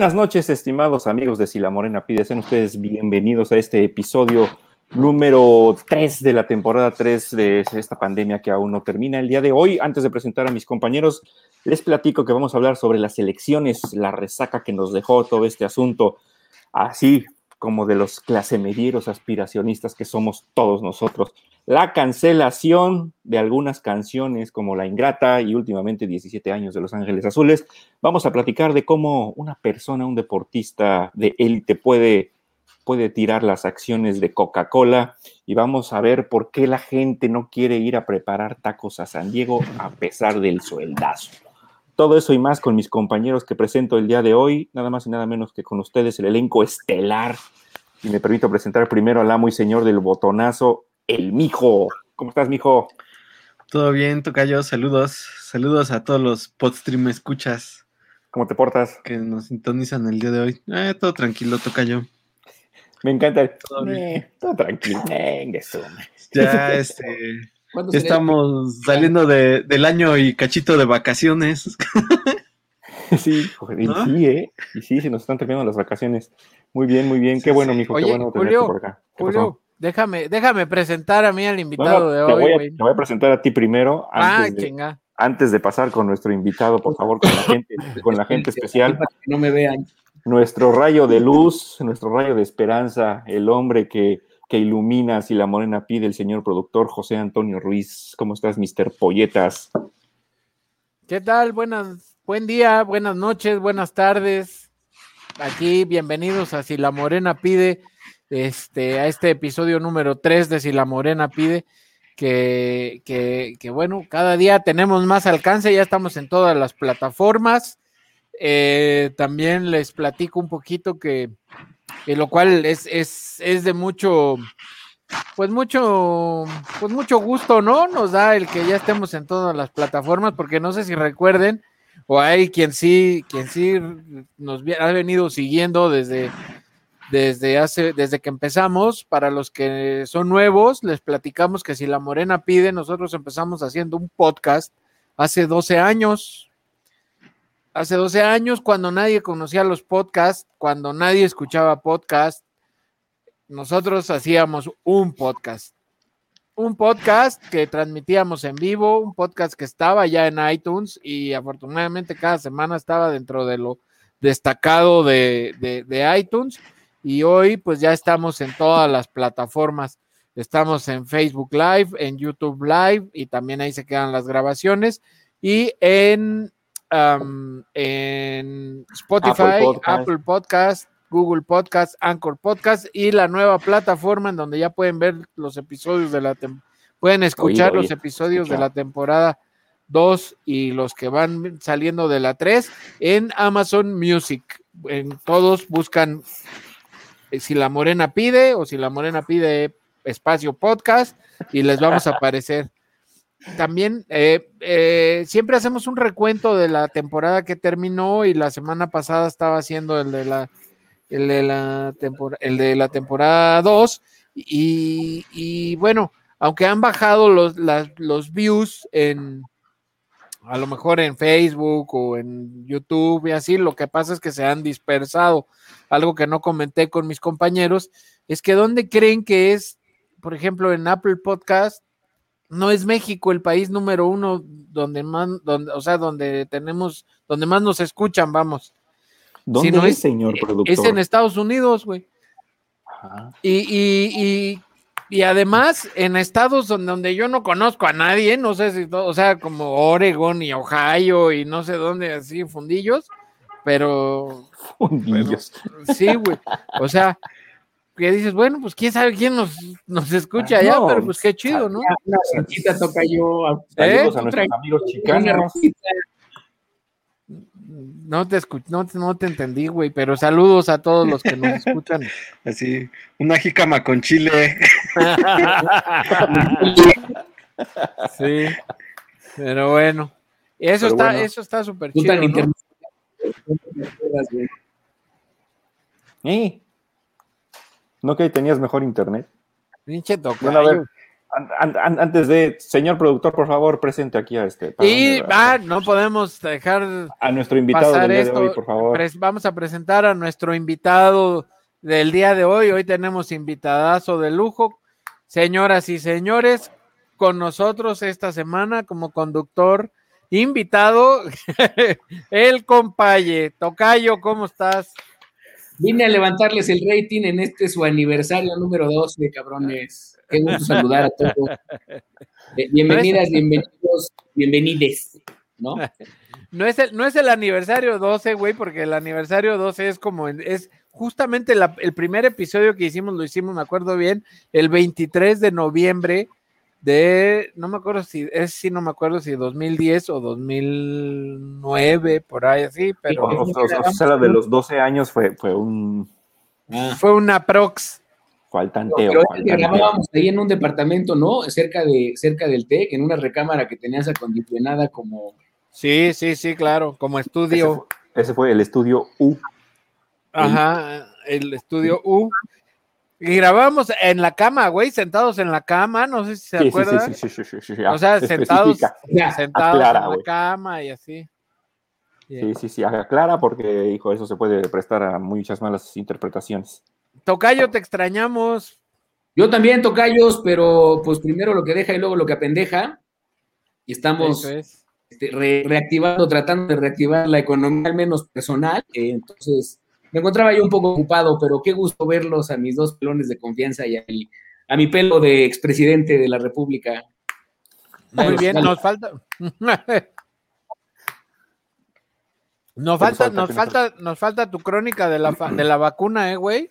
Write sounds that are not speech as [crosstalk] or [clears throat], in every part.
Buenas noches, estimados amigos de Sila Morena Pide. Sean ustedes bienvenidos a este episodio número 3 de la temporada 3 de esta pandemia que aún no termina. El día de hoy, antes de presentar a mis compañeros, les platico que vamos a hablar sobre las elecciones, la resaca que nos dejó todo este asunto, así como de los clasemedieros aspiracionistas que somos todos nosotros la cancelación de algunas canciones como La Ingrata y últimamente 17 años de Los Ángeles Azules. Vamos a platicar de cómo una persona, un deportista de élite puede, puede tirar las acciones de Coca-Cola y vamos a ver por qué la gente no quiere ir a preparar tacos a San Diego a pesar del sueldazo. Todo eso y más con mis compañeros que presento el día de hoy, nada más y nada menos que con ustedes el elenco estelar. Y me permito presentar primero al amo y señor del botonazo, el mijo. ¿Cómo estás, mijo? Todo bien, Tocayo. Saludos. Saludos a todos los podstream escuchas. ¿Cómo te portas? Que nos sintonizan el día de hoy. Eh, todo tranquilo, Tocayo. Me encanta el... Todo, eh, todo tranquilo. ya, [laughs] este... Estamos saliendo del año y cachito de vacaciones. [laughs] sí, joder, sí, ¿eh? Y sí, se nos están terminando las vacaciones. Muy bien, muy bien. Qué bueno, mijo, qué bueno tenerte por acá. Julio, Déjame, déjame presentar a mí al invitado de hoy. Voy te voy a presentar a ti primero. Ah, antes, de, antes de pasar con nuestro invitado, por favor, con la gente, con la gente especial. no me vean. Nuestro rayo de luz, nuestro rayo de esperanza, el hombre que, que ilumina si la morena pide el señor productor José Antonio Ruiz. ¿Cómo estás, Mr. Polletas? ¿Qué tal? Buenas, buen día, buenas noches, buenas tardes. Aquí, bienvenidos a Si la Morena pide este, a este episodio número 3 de Si la Morena pide, que, que, bueno, cada día tenemos más alcance, ya estamos en todas las plataformas. Eh, también les platico un poquito que, lo cual es, es, es de mucho, pues mucho, pues mucho gusto, ¿no? Nos da el que ya estemos en todas las plataformas, porque no sé si recuerden, o hay quien sí, quien sí nos ha venido siguiendo desde desde hace, desde que empezamos. Para los que son nuevos, les platicamos que si la Morena pide, nosotros empezamos haciendo un podcast hace 12 años. Hace 12 años, cuando nadie conocía los podcasts, cuando nadie escuchaba podcast, nosotros hacíamos un podcast. Un podcast que transmitíamos en vivo, un podcast que estaba ya en iTunes y afortunadamente cada semana estaba dentro de lo destacado de, de, de iTunes y hoy pues ya estamos en todas las plataformas. Estamos en Facebook Live, en YouTube Live y también ahí se quedan las grabaciones y en, en Spotify, Apple Podcast. Google Podcast, Anchor Podcast y la nueva plataforma en donde ya pueden ver los episodios de la pueden escuchar los episodios de la temporada 2 y los que van saliendo de la 3 en Amazon Music. En todos buscan si la morena pide o si la morena pide espacio podcast y les vamos a aparecer. También eh, eh, siempre hacemos un recuento de la temporada que terminó y la semana pasada estaba haciendo el de la, el de la, el de la temporada 2 y, y, bueno, aunque han bajado los, los views en, a lo mejor en Facebook o en YouTube y así, lo que pasa es que se han dispersado. Algo que no comenté con mis compañeros es que ¿dónde creen que es, por ejemplo, en Apple Podcast? No es México el país número uno donde más, donde, o sea, donde tenemos, donde más nos escuchan, vamos. ¿Dónde es, señor productor? Es en Estados Unidos, güey. Y, y, y y además, en estados donde, yo no conozco a nadie, no sé si, o sea, como Oregon y Ohio y no sé dónde, así, fundillos, pero. Fundillos. sí, güey. O sea, que dices, bueno, pues quién sabe quién nos, nos escucha allá, no, pero pues qué chido, ¿no? Una toca yo. Saludos ¿Eh? a nuestros amigos chicanos. No te escu- no, te- no te entendí, güey, pero saludos a todos los que nos escuchan. [laughs] Así, una jícama con chile. [laughs] sí, pero bueno. Eso Pero está, bueno. eso está súper chido, ¿no? ¿Eh? ¿No que tenías mejor internet? Pinche Bueno, a ver, tocayo. An- an- an- antes de, señor productor, por favor, presente aquí a este. Y ah, no podemos dejar a nuestro invitado pasar del día de hoy, por favor. Pres- vamos a presentar a nuestro invitado del día de hoy. Hoy tenemos invitadazo de lujo. Señoras y señores, con nosotros esta semana como conductor invitado, [laughs] el compaye. Tocayo, ¿cómo estás? Vine a levantarles el rating en este su aniversario número 12, cabrones. Qué gusto saludar a todos. Eh, bienvenidas, bienvenidos, bienvenides, ¿no? No es el, no es el aniversario 12, güey, porque el aniversario 12 es como, en- es justamente la- el primer episodio que hicimos, lo hicimos, me acuerdo bien, el 23 de noviembre de, no me acuerdo si, es si no me acuerdo si 2010 o 2009, por ahí así, O, pero o- o- o sea, la de los 12 años fue, fue un fue una prox. Fue al no, tanteo. pero tanteo. grabábamos ahí en un departamento, ¿no? Cerca de cerca del TEC, en una recámara que tenías acondicionada como Sí, sí, sí, claro, como Ese estudio. fue, ese fue el estudio U. Ajá, el estudio U. Y grabamos en la cama, güey, sentados en la cama, no sé si se Sí, acuerdan. sí, sí, sí, sí, sí, sí, O sea, especifica. sentados, Ya, sentados aclara, en la cama y así. Sí, sí, sí, aclara porque, hijo, eso se puede prestar a muchas malas interpretaciones. Tocayo, te extrañamos. Yo también, tocayos, pero pues primero lo que deja y luego lo que apendeja. Y estamos es. este, re- reactivando, tratando de reactivar la economía, al menos personal. eh, entonces, me encontraba yo un poco ocupado, pero qué gusto verlos a mis dos pelones de confianza y a mi, a mi pelo de expresidente de la República. Muy bien, nos falta. [laughs] Nos ¿Qué falta, nos falta? nos ¿Qué nos falta, tu crónica de la, de la vacuna, eh, güey.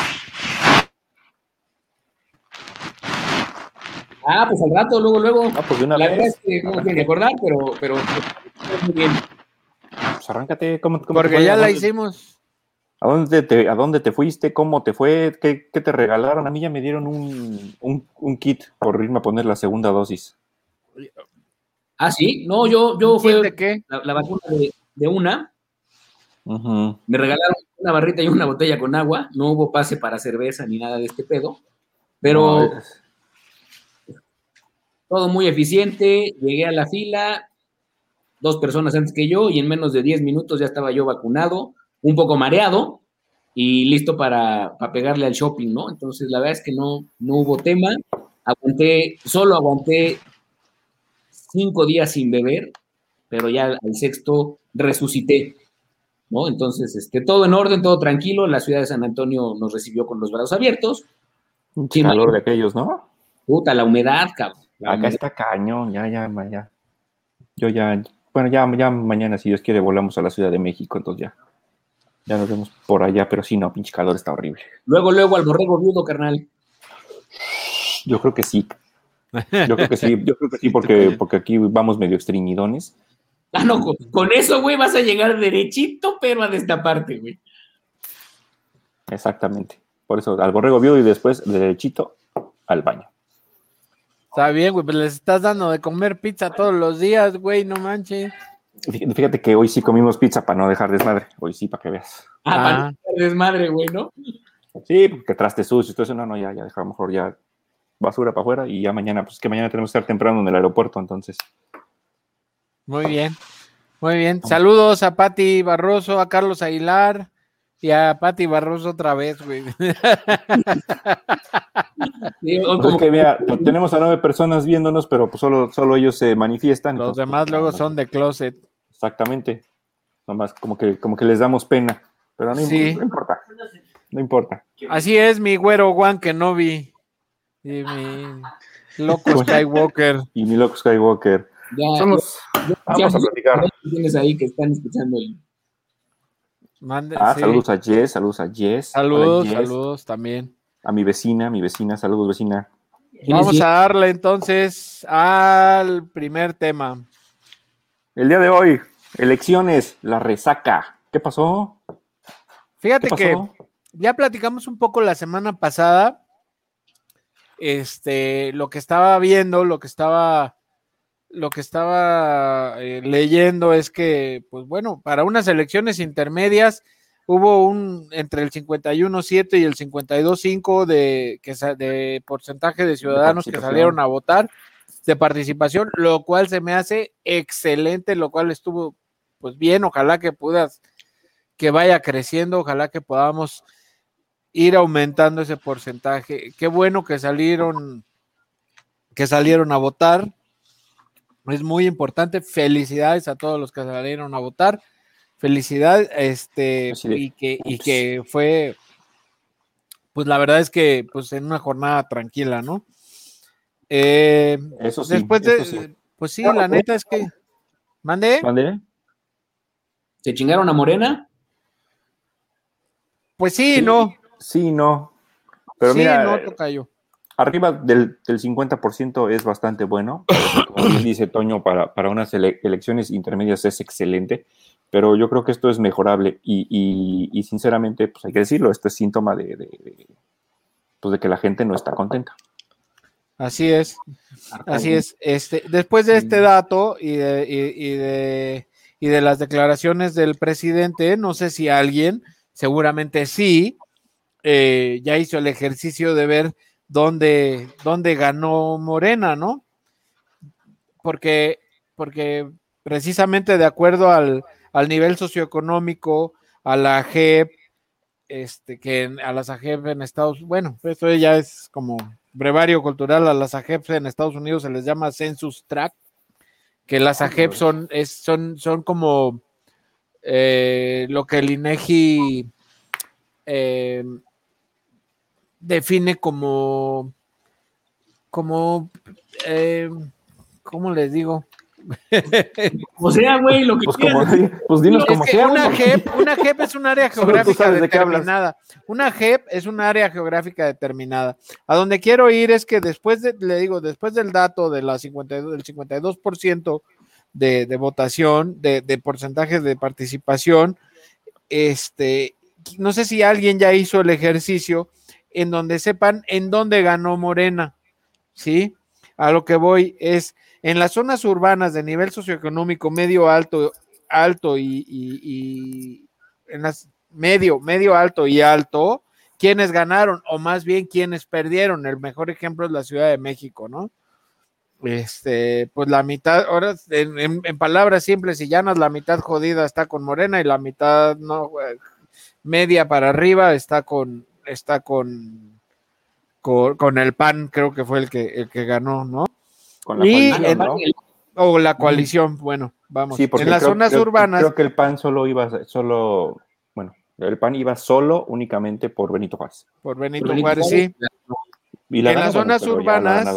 Ah, pues al rato, luego, luego. Ah, pues de una La verdad es que no me quiero recordar, pero, pero muy bien. pues arráncate. ¿cómo, cómo Porque ya ¿A la hicimos. ¿A dónde, te, ¿A dónde te fuiste? ¿Cómo te fue? ¿Qué, qué te regalaron? A mí ya me dieron un, un, un kit por irme a poner la segunda dosis. Ah, sí, no, yo, yo ¿Un kit fue de qué? la, la vacuna de, de una, Ujú. me regalaron una barrita y una botella con agua, no hubo pase para cerveza ni nada de este pedo, pero No, es- todo muy eficiente, llegué a la fila, dos personas antes que yo y en menos de 10 minutos ya estaba yo vacunado, un poco mareado y listo para, para pegarle al shopping, ¿no? Entonces la verdad es que no, no hubo tema, aguanté, solo aguanté cinco días sin beber, pero ya al sexto resucité, ¿no? Entonces, este, todo en orden, todo tranquilo, la ciudad de San Antonio nos recibió con los brazos abiertos, un calor de aquellos, ¿no? puta, la humedad, cabrón. La Acá está cañón, ya, ya, ya. Yo ya, bueno, ya, ya mañana, si Dios quiere, volamos a la Ciudad de México, entonces ya. Ya nos vemos por allá, pero sí, no, pinche calor está horrible. Luego, luego al borrego viudo, carnal. Yo creo que sí. Yo creo que sí, yo creo que sí, [laughs] porque, porque aquí vamos medio estreñidones. Ah, no, con, con eso, güey, vas a llegar derechito, pero a destaparte, güey. Exactamente. Por eso, al borrego viudo y después, derechito, al baño. Está bien, güey, pues les estás dando de comer pizza todos los días, güey, no manches. Fí- Fíjate que hoy sí comimos pizza para no dejar desmadre. Hoy sí, para que veas. Ah, Ah. para no estar desmadre, güey, ¿no? Sí, porque traste sucio, todo eso, no, no, ya, ya, deja mejor ya basura para afuera y ya mañana, pues que mañana tenemos que estar temprano en el aeropuerto, entonces. Muy bien, muy bien. Saludos a Pati Barroso, a Carlos Aguilar y a Pati Barroso otra vez, güey. [laughs] Pues que mira, pues, tenemos a nueve personas viéndonos, pero pues solo, solo ellos se manifiestan. Los entonces, demás pues, luego son de closet. Exactamente. Nomás como que, como que les damos pena. Pero no, Sí. no importa. No importa. Así es, mi güero Juan que no vi. Y mi loco Skywalker. Y mi loco Skywalker. ya, Somos, ya- vamos a platicar. ya tienes ahí que están escuchando el. Mande, Ah, sí. saludos a Jess, saludos a Jess. Saludos, Jess. saludos también. a mi vecina, mi vecina, saludos vecina. Vamos a darle entonces al primer tema. El día de hoy, elecciones, la resaca. ¿Qué pasó? Fíjate que ya platicamos un poco la semana pasada. Este, lo que estaba viendo, lo que estaba, lo que estaba eh, leyendo es que, pues bueno, para unas elecciones intermedias hubo un entre el 51.7 y el 52.5 de, que, de porcentaje de ciudadanos que salieron a votar de participación, lo cual se me hace excelente, lo cual estuvo pues bien, ojalá que puedas que vaya creciendo, ojalá que podamos ir aumentando ese porcentaje. Qué bueno que salieron, que salieron a votar. Es muy importante. Felicidades a todos los que salieron a votar. Felicidades, este, y que, y que fue, pues la verdad es que, pues en una jornada tranquila, ¿no? Eh, eso sí. Después de, pues sí, la neta es que, mande. ¿Mande? ¿Se chingaron a Morena? Pues sí, no. Sí, no. Pero sí, mira, no, tocayo. Arriba del, del 50% es bastante bueno. Como bien dice Toño, para, para unas ele- elecciones intermedias es excelente, pero yo creo que esto es mejorable y, y- y sinceramente, pues hay que decirlo, esto es síntoma de, de- de, pues de que la gente no está contenta. Así es, así es. Este, después de este dato y de, y, y de, y de las declaraciones del presidente, no sé si alguien, seguramente sí, eh, ya hizo el ejercicio de ver dónde, dónde ganó Morena, ¿no? Porque, porque precisamente de acuerdo al, al nivel socioeconómico, a la JEP, este, que en- a las AGEP en Estados bueno, esto ya es como brevario cultural, a las AGEP en Estados Unidos se les llama Census Tract, que las AGEP son, es, son, son como eh, lo que el INEGI eh, define como, como, eh, ¿cómo les digo? [laughs] O sea, güey, lo que Pues, quieras. como, pues dinos que sea. una. JEP, una JEP es un área [laughs] geográfica de determinada. Una JEP es un área geográfica determinada. A donde quiero ir es que después de, le digo, después del dato de la 52, del 52% de, de votación, de, de porcentaje de participación, este, no sé si alguien ya hizo el ejercicio en donde sepan en dónde ganó Morena, ¿sí? A lo que voy es en las zonas urbanas de nivel socioeconómico medio alto, alto y, en las medio, medio alto y alto, quienes ganaron o más bien quienes perdieron. El mejor ejemplo es la Ciudad de México, ¿no? Este, pues la mitad, ahora en, en- palabras simples y llanas, la mitad jodida está con Morena y la mitad no media para arriba está con está con con, con el PAN, creo que fue el que el que ganó, ¿no? Con la Y coalición, en- ¿no? O la coalición, bueno, vamos. Sí, porque en las creo- zonas creo- urbanas, Creo que el PAN solo iba, solo, bueno, el PAN iba solo únicamente por Benito Juárez. por Benito Benito Juárez, sí. Y la En las zonas urbanas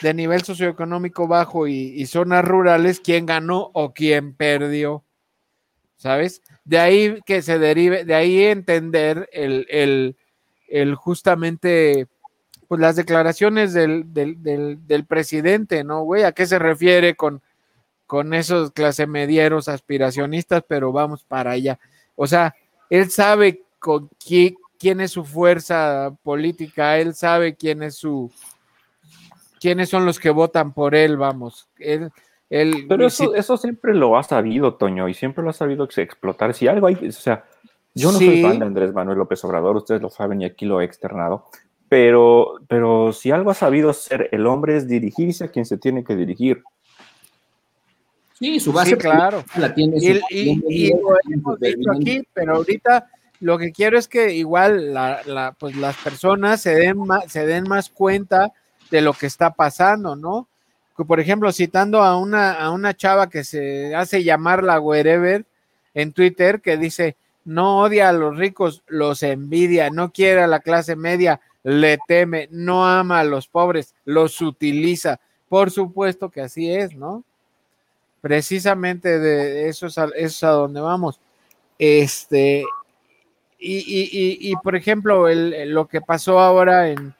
de nivel socioeconómico bajo y, y zonas rurales, quién ganó o quién perdió, ¿sabes? De ahí que se derive, de ahí entender el, el, el justamente, pues las declaraciones del, del, del, del presidente, ¿no, güey? ¿A qué se refiere con, con esos clase medieros aspiracionistas, pero vamos para allá? O sea, él sabe con qui- quién es su fuerza política, él sabe quién es su, quiénes son los que votan por él, vamos. Él, él, Pero eso, si- eso siempre lo ha sabido, Toño, y siempre lo ha sabido ex- explotar. Si algo hay, o sea, yo no soy fan de Andrés Manuel López Obrador, ustedes lo saben y aquí lo he externado, pero, pero si algo ha sabido ser el hombre es dirigirse a quien se tiene que dirigir. Sí, su base sí, claro. la tiene. Y, su- y- y lo hemos dicho aquí, pero ahorita lo que quiero es que igual la, la- pues las personas se den, más, se den más cuenta de lo que está pasando, ¿no? Que, Por ejemplo, citando a una, a una chava que se hace llamar la wherever en Twitter, que dice, no odia a los ricos, los envidia, no quiere a la clase media, le teme, no ama a los pobres, los utiliza. Por supuesto que así es, ¿no? Precisamente de eso es a, eso es a donde vamos. Este, y, y, y, y, por ejemplo, el, lo que pasó ahora en,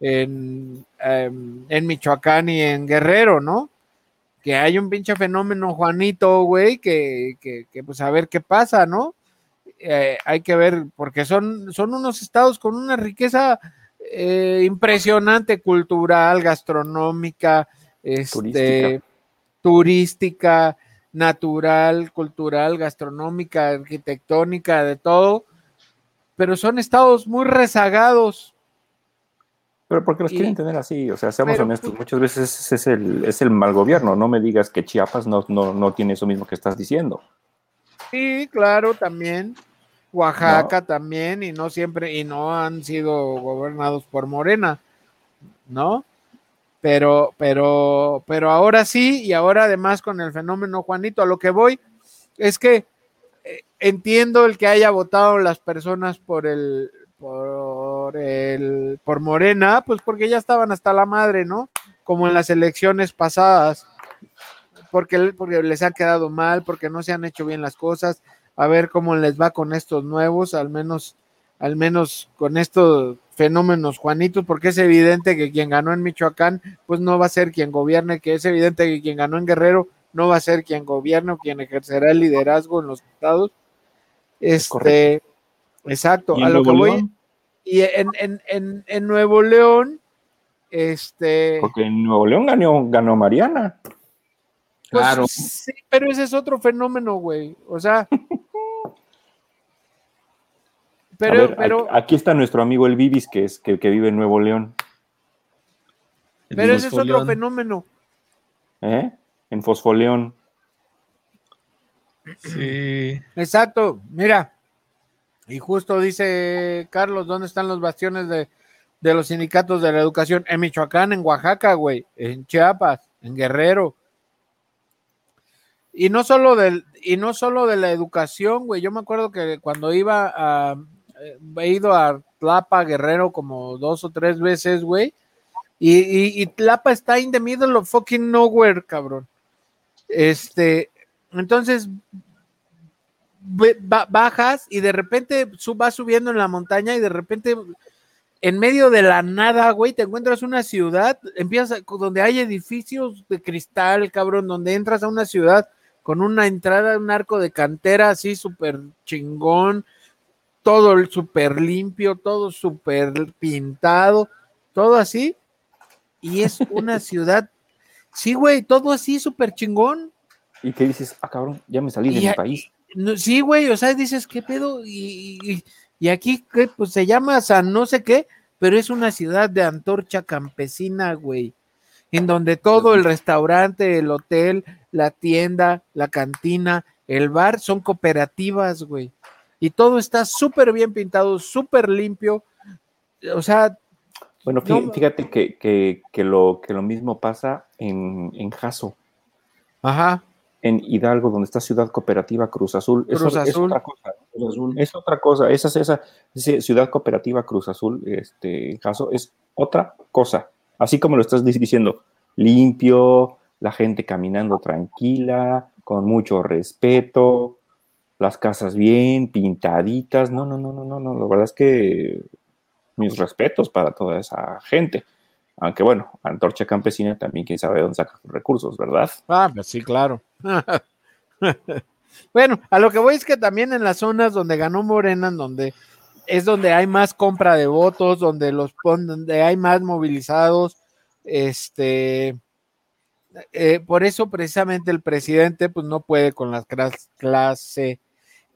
en, em, en Michoacán y en Guerrero, ¿no? Que hay un pinche fenómeno, Juanito, güey, que, que, que pues a ver qué pasa, ¿no? Eh, hay que ver, porque son, son unos estados con una riqueza eh, impresionante, cultural, gastronómica, este, Turística. turística, natural, cultural, gastronómica, arquitectónica, de todo, pero son estados muy rezagados. Pero porque los Y- quieren tener así, o sea, seamos pero, honestos, pues- muchas veces es el, es el mal gobierno, no me digas que Chiapas no, no, no tiene eso mismo que estás diciendo. Sí, claro, también. Oaxaca también, y no siempre, y no han sido gobernados por Morena, ¿no? Pero, pero, pero ahora sí, y ahora además con el fenómeno Juanito, a lo que voy es que eh, entiendo el que haya votado las personas por el, por el, por Morena, pues porque ya estaban hasta la madre, ¿no? Como en las elecciones pasadas, porque, porque les ha quedado mal, porque no se han hecho bien las cosas, a ver cómo les va con estos nuevos, al menos, al menos con estos fenómenos Juanitos, porque es evidente que quien ganó en Michoacán, pues no va a ser quien gobierne, que es evidente que quien ganó en Guerrero no va a ser quien gobierne o quien ejercerá el liderazgo en los estados. Este, correcto. exacto, ¿Y a lo que voy. León? Y en, en, en, en Nuevo León, este. Porque en Nuevo León ganó, ganó Mariana. Pues, Claro. Sí, pero ese es otro fenómeno, güey. O sea. [laughs] Pero, A ver, pero, aquí, está nuestro amigo el Bibis, que, es, que, que vive en Nuevo León, pero ese es otro fenómeno. ¿eh? en Fosfoleón. Sí. Exacto, mira. Y justo dice Carlos, ¿dónde están los bastiones de, de los sindicatos de la educación? En Michoacán, en Oaxaca, güey, en Chiapas, en Guerrero. Y no solo del, y no solo de la educación, güey. Yo me acuerdo que cuando iba a he ido a Tlapa, Guerrero, como dos o tres veces, güey. Y, y, Tlapa está in the middle of fucking nowhere, cabrón. Este, entonces bajas y de repente vas subiendo en la montaña y de repente en medio de la nada, güey, te encuentras una ciudad, empiezas donde hay edificios de cristal, cabrón, donde entras a una ciudad con una entrada, un arco de cantera así súper chingón, todo el súper limpio, todo súper pintado, todo así. Y es una [laughs] ciudad, sí, güey, todo así súper chingón. Y que dices, ah, cabrón, ya me salí de mi país. No, sí, güey, o sea, dices, ¿qué pedo? Y, y- y aquí, ¿qué? Pues se llama San no sé qué, pero es una ciudad de antorcha campesina, güey, en donde todo el restaurante, el hotel, la tienda, la cantina, el bar son cooperativas, güey. Y todo está súper bien pintado, súper limpio. O sea, Bueno, fí- No, fíjate que, que, que lo, que lo mismo pasa en, en Jaso, ajá, en Hidalgo, donde está Ciudad Cooperativa Cruz Azul. Es, Cruz es Azul. otra cosa. Cruz Azul. Es otra cosa. Esa, esa, esa Ciudad Cooperativa Cruz Azul, este Jaso, es otra cosa. Así como lo estás dic- diciendo, limpio, la gente caminando tranquila, con mucho respeto, las casas bien pintaditas. No, no, no, no, no, no. La verdad es que mis respetos para toda esa gente. Aunque bueno, Antorcha Campesina también, quién sabe de dónde saca recursos, ¿verdad? Ah, pues sí, claro. [laughs] bueno, a lo que voy es que también en las zonas donde ganó Morena, en donde es donde hay más compra de votos, donde los donde hay más movilizados, este, eh, por eso precisamente el presidente pues no puede con la clas- clase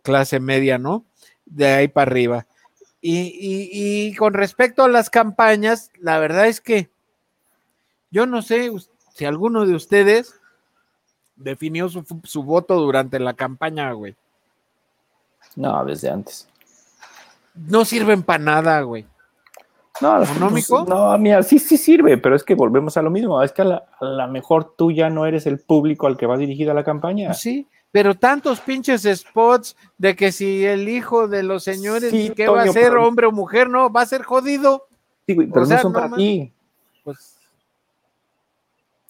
clase media, ¿no? De ahí para arriba. Y, y- y con respecto a las campañas, la verdad es que yo no sé si alguno de ustedes definió su, su voto durante la campaña, güey. No, desde antes. No sirven para nada, güey. No, ¿Económico? No, mira, sí, sí sirve, pero es que volvemos a lo mismo. Es que a la, a la mejor tú ya no eres el público al que va dirigida la campaña. Pues sí, pero tantos pinches spots de que si el hijo de los señores, Sí, ¿qué va a ser, pero- hombre o mujer? No, va a ser jodido. Sí, güey, pero o sea, no son no para man- ti. Pues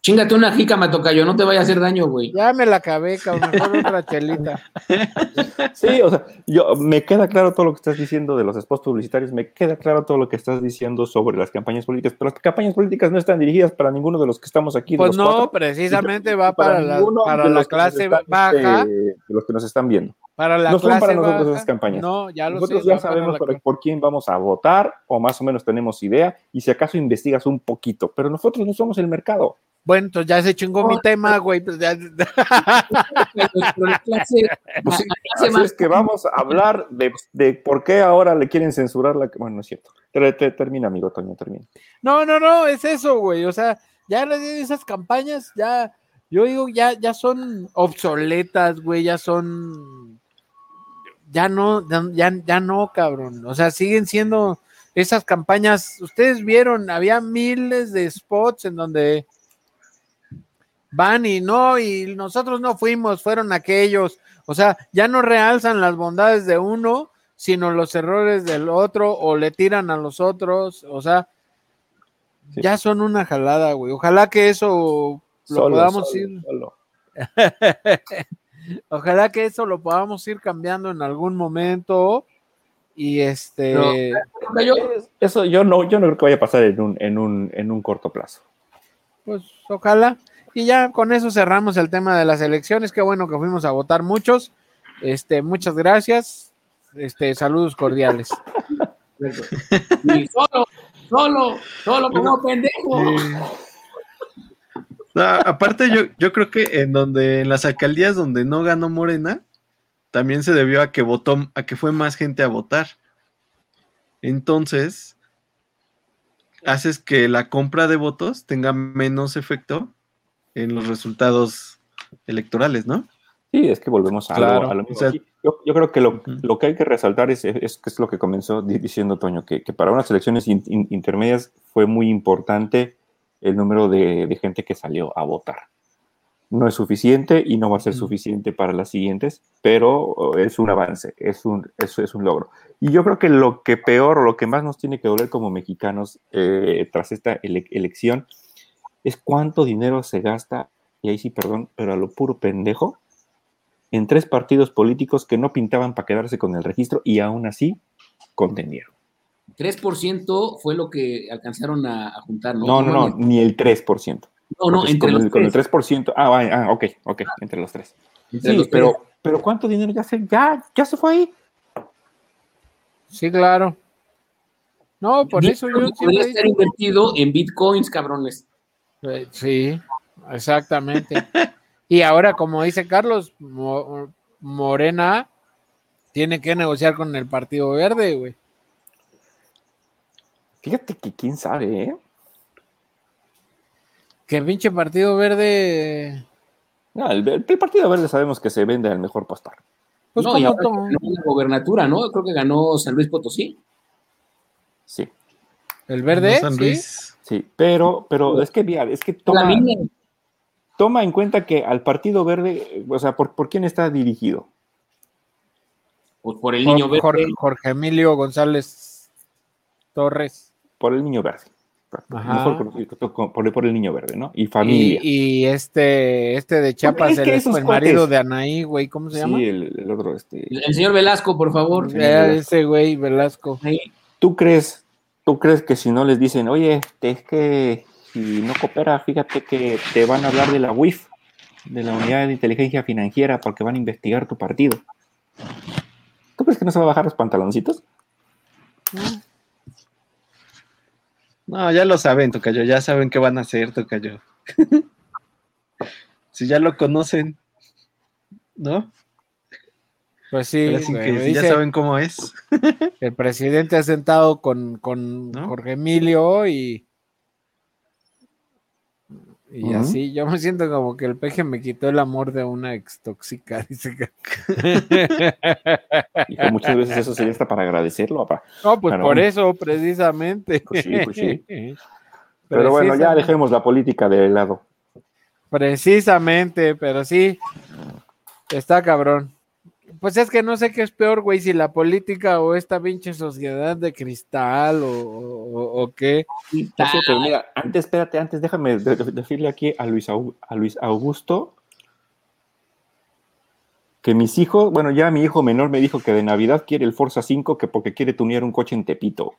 Chingate una jícama, tocayo, no te vaya a hacer daño, güey. Ya me la acabé, cabrón. Mejor [laughs] otra chelita. Sí, o sea, yo, me queda claro todo lo que estás diciendo de los spots publicitarios, me queda claro todo lo que estás diciendo sobre las campañas políticas, pero las campañas políticas no están dirigidas para ninguno de los que estamos aquí. de Pues los no, cuatro, precisamente va para la, para la clase están, baja. este, de los que nos están viendo. Para la no son clase para nosotros baja. esas campañas. No, ya lo Nosotros sé. ya sabemos por quién vamos a votar, o más o menos tenemos idea, y si acaso investigas un poquito, pero nosotros no somos el mercado. Bueno, entonces ya se chingó mi No. tema, güey. pues ya- clase, Pues sí, la clase Así más- es que vamos a hablar de, de por qué ahora le quieren censurar la... Bueno, no es cierto. Te- te- termina, amigo Toño, termina. No, no, no, es eso, güey. O sea, ya esas campañas, ya, yo digo, ya, ya son obsoletas, güey, ya son, ya no, ya, ya no, cabrón. O sea, siguen siendo esas campañas. Ustedes vieron, había miles de spots en donde van y no, y nosotros no fuimos, fueron aquellos. O sea, ya no realzan las bondades de uno, sino los errores del otro, o le tiran a los otros. O sea, Sí. ya son una jalada, güey. Ojalá que eso lo Solo, podamos solo, ir, solo. [laughs] ojalá que eso lo podamos ir cambiando en algún momento. Y este, No. Eso yo no, yo no creo que vaya a pasar en un, en un, en un corto plazo. pues ojalá. Y ya con eso cerramos el tema de las elecciones. Qué bueno que fuimos a votar muchos. Este, muchas gracias. Este, saludos cordiales. [laughs] y solo, solo, solo como pendejo. No, aparte, yo, yo creo que en donde, en las alcaldías donde no ganó Morena, también se debió a que votó, a que fue más gente a votar. Entonces, haces que la compra de votos tenga menos efecto en los resultados electorales, ¿no? Sí, es que volvemos a, Claro, lo, a lo mismo. o sea- yo, yo creo que lo, Ujú. lo que hay que resaltar es, es, que es lo que comenzó di- diciendo Toño, que, que para unas elecciones in- in- intermedias fue muy importante el número de, de gente que salió a votar. No es suficiente y no va a ser Ujú. suficiente para las siguientes, pero es un avance, es un, es, es un logro. Y yo creo que lo que peor o lo que más nos tiene que doler como mexicanos eh, tras esta ele- elección es cuánto dinero se gasta, y ahí sí, perdón, pero a lo puro pendejo, en tres partidos políticos que no pintaban para quedarse con el registro y aún así contendieron. 3% fue lo que alcanzaron a, a juntar, ¿no? No, no, no, ni el 3%. No, no, entre con, los el, con el tres. 3%. Ah, vaya, ah, ok, ok, entre los tres. Entre Sí, los pero, tres. pero ¿cuánto dinero ya se, ya, ya se fue ahí? Sí, claro. No, por eso yo podría estar invertido en bitcoins, cabrones. Eh, Sí, exactamente. Y ahora, como dice Carlos, Mo- Morena tiene que negociar con el Partido Verde, güey. Fíjate que quién sabe, ¿eh? Que pinche Partido Verde, No, el, el Partido Verde sabemos que se vende al mejor postor. pues no, y ahora la gobernatura, ¿no? Creo que ganó San Luis Potosí. Sí, el Verde, San ¿sí? Luis. sí, pero, pero es que, mira, es que toma, toma en cuenta que al Partido Verde, o sea, ¿por, por quién está dirigido? pues por el niño verde. Jorge, Jorge Emilio González Torres. Por el niño verde. Mejor por, por el niño verde, ¿no? Y familia. Y, y este, este de Chiapas, es el, marido de Anaí, güey, ¿cómo se llama? Sí, el, el otro, este. El señor Velasco, por favor. Ese güey, Velasco. ¿Tú crees, tú crees que si no les dicen, oye, este, es que si no coopera, fíjate que te van a hablar de la UIF, de la Unidad de Inteligencia Financiera, porque van a investigar tu partido? ¿Tú crees que no se va a bajar los pantaloncitos? No, ya lo saben, Tocayo, ya saben qué van a hacer, Tocayo. [laughs] si ya lo conocen, ¿no? Pues sí, que ya saben cómo es. [laughs] el presidente ha sentado con, con ¿No? Jorge Emilio y, y así. Yo me siento como que el peje me quitó el amor de una ex tóxica. [laughs] Dice que... [laughs] Y que muchas veces eso sería hasta para agradecerlo, papá. No, pues Pero por eso, precisamente. Pues sí, pues sí. Pero bueno, ya dejemos la política de lado. Precisamente, pero sí, está cabrón. Pues es que no sé qué es peor, güey, si la política o esta pinche sociedad de cristal o, o- o qué. No sé, pero mira, antes, espérate, antes déjame de- de- decirle aquí a Luis, a Luis Augusto que mis hijos, bueno, ya mi hijo menor me dijo que de Navidad quiere el Forza 5 que porque quiere tunear un coche en Tepito.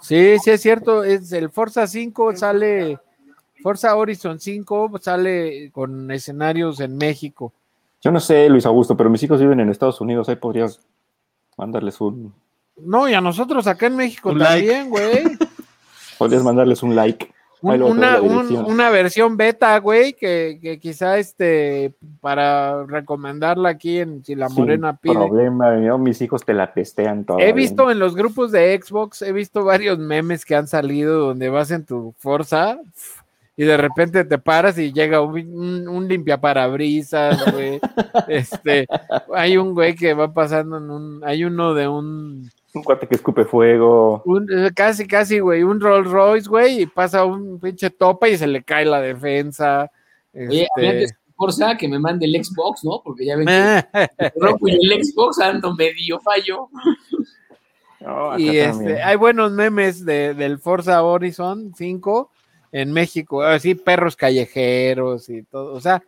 Sí, sí es cierto, es el Forza 5 sale, Forza Horizon 5 sale con escenarios en México. Yo no sé, Luis Augusto, pero mis hijos viven en Estados Unidos, ahí podrías mandarles un, No, y a nosotros acá en México Un también, güey. [laughs] podrías mandarles un like. Un- una, un- una versión beta, güey, que, que quizá este, para recomendarla aquí en Si la Sin Morena pide. problema, yo, mis hijos te la testean todo. He visto en los grupos de Xbox, he visto varios memes que han salido donde vas en tu Forza y de repente te paras y llega un, un, un limpiaparabrisas, güey. [laughs] Este, hay un güey que va pasando en un, hay uno de un, Un cuate que escupe fuego. un- eh, casi, casi, güey, un Rolls Royce, güey, y pasa un pinche topa y se le cae la defensa. Oye, Este, antes Forza que me mande el Xbox, ¿no? Porque ya ven que [laughs] rompo y el Xbox ando medio fallo. No, y también. este, hay buenos memes de, del Forza Horizon 5 en México, así perros callejeros y todo, o sea,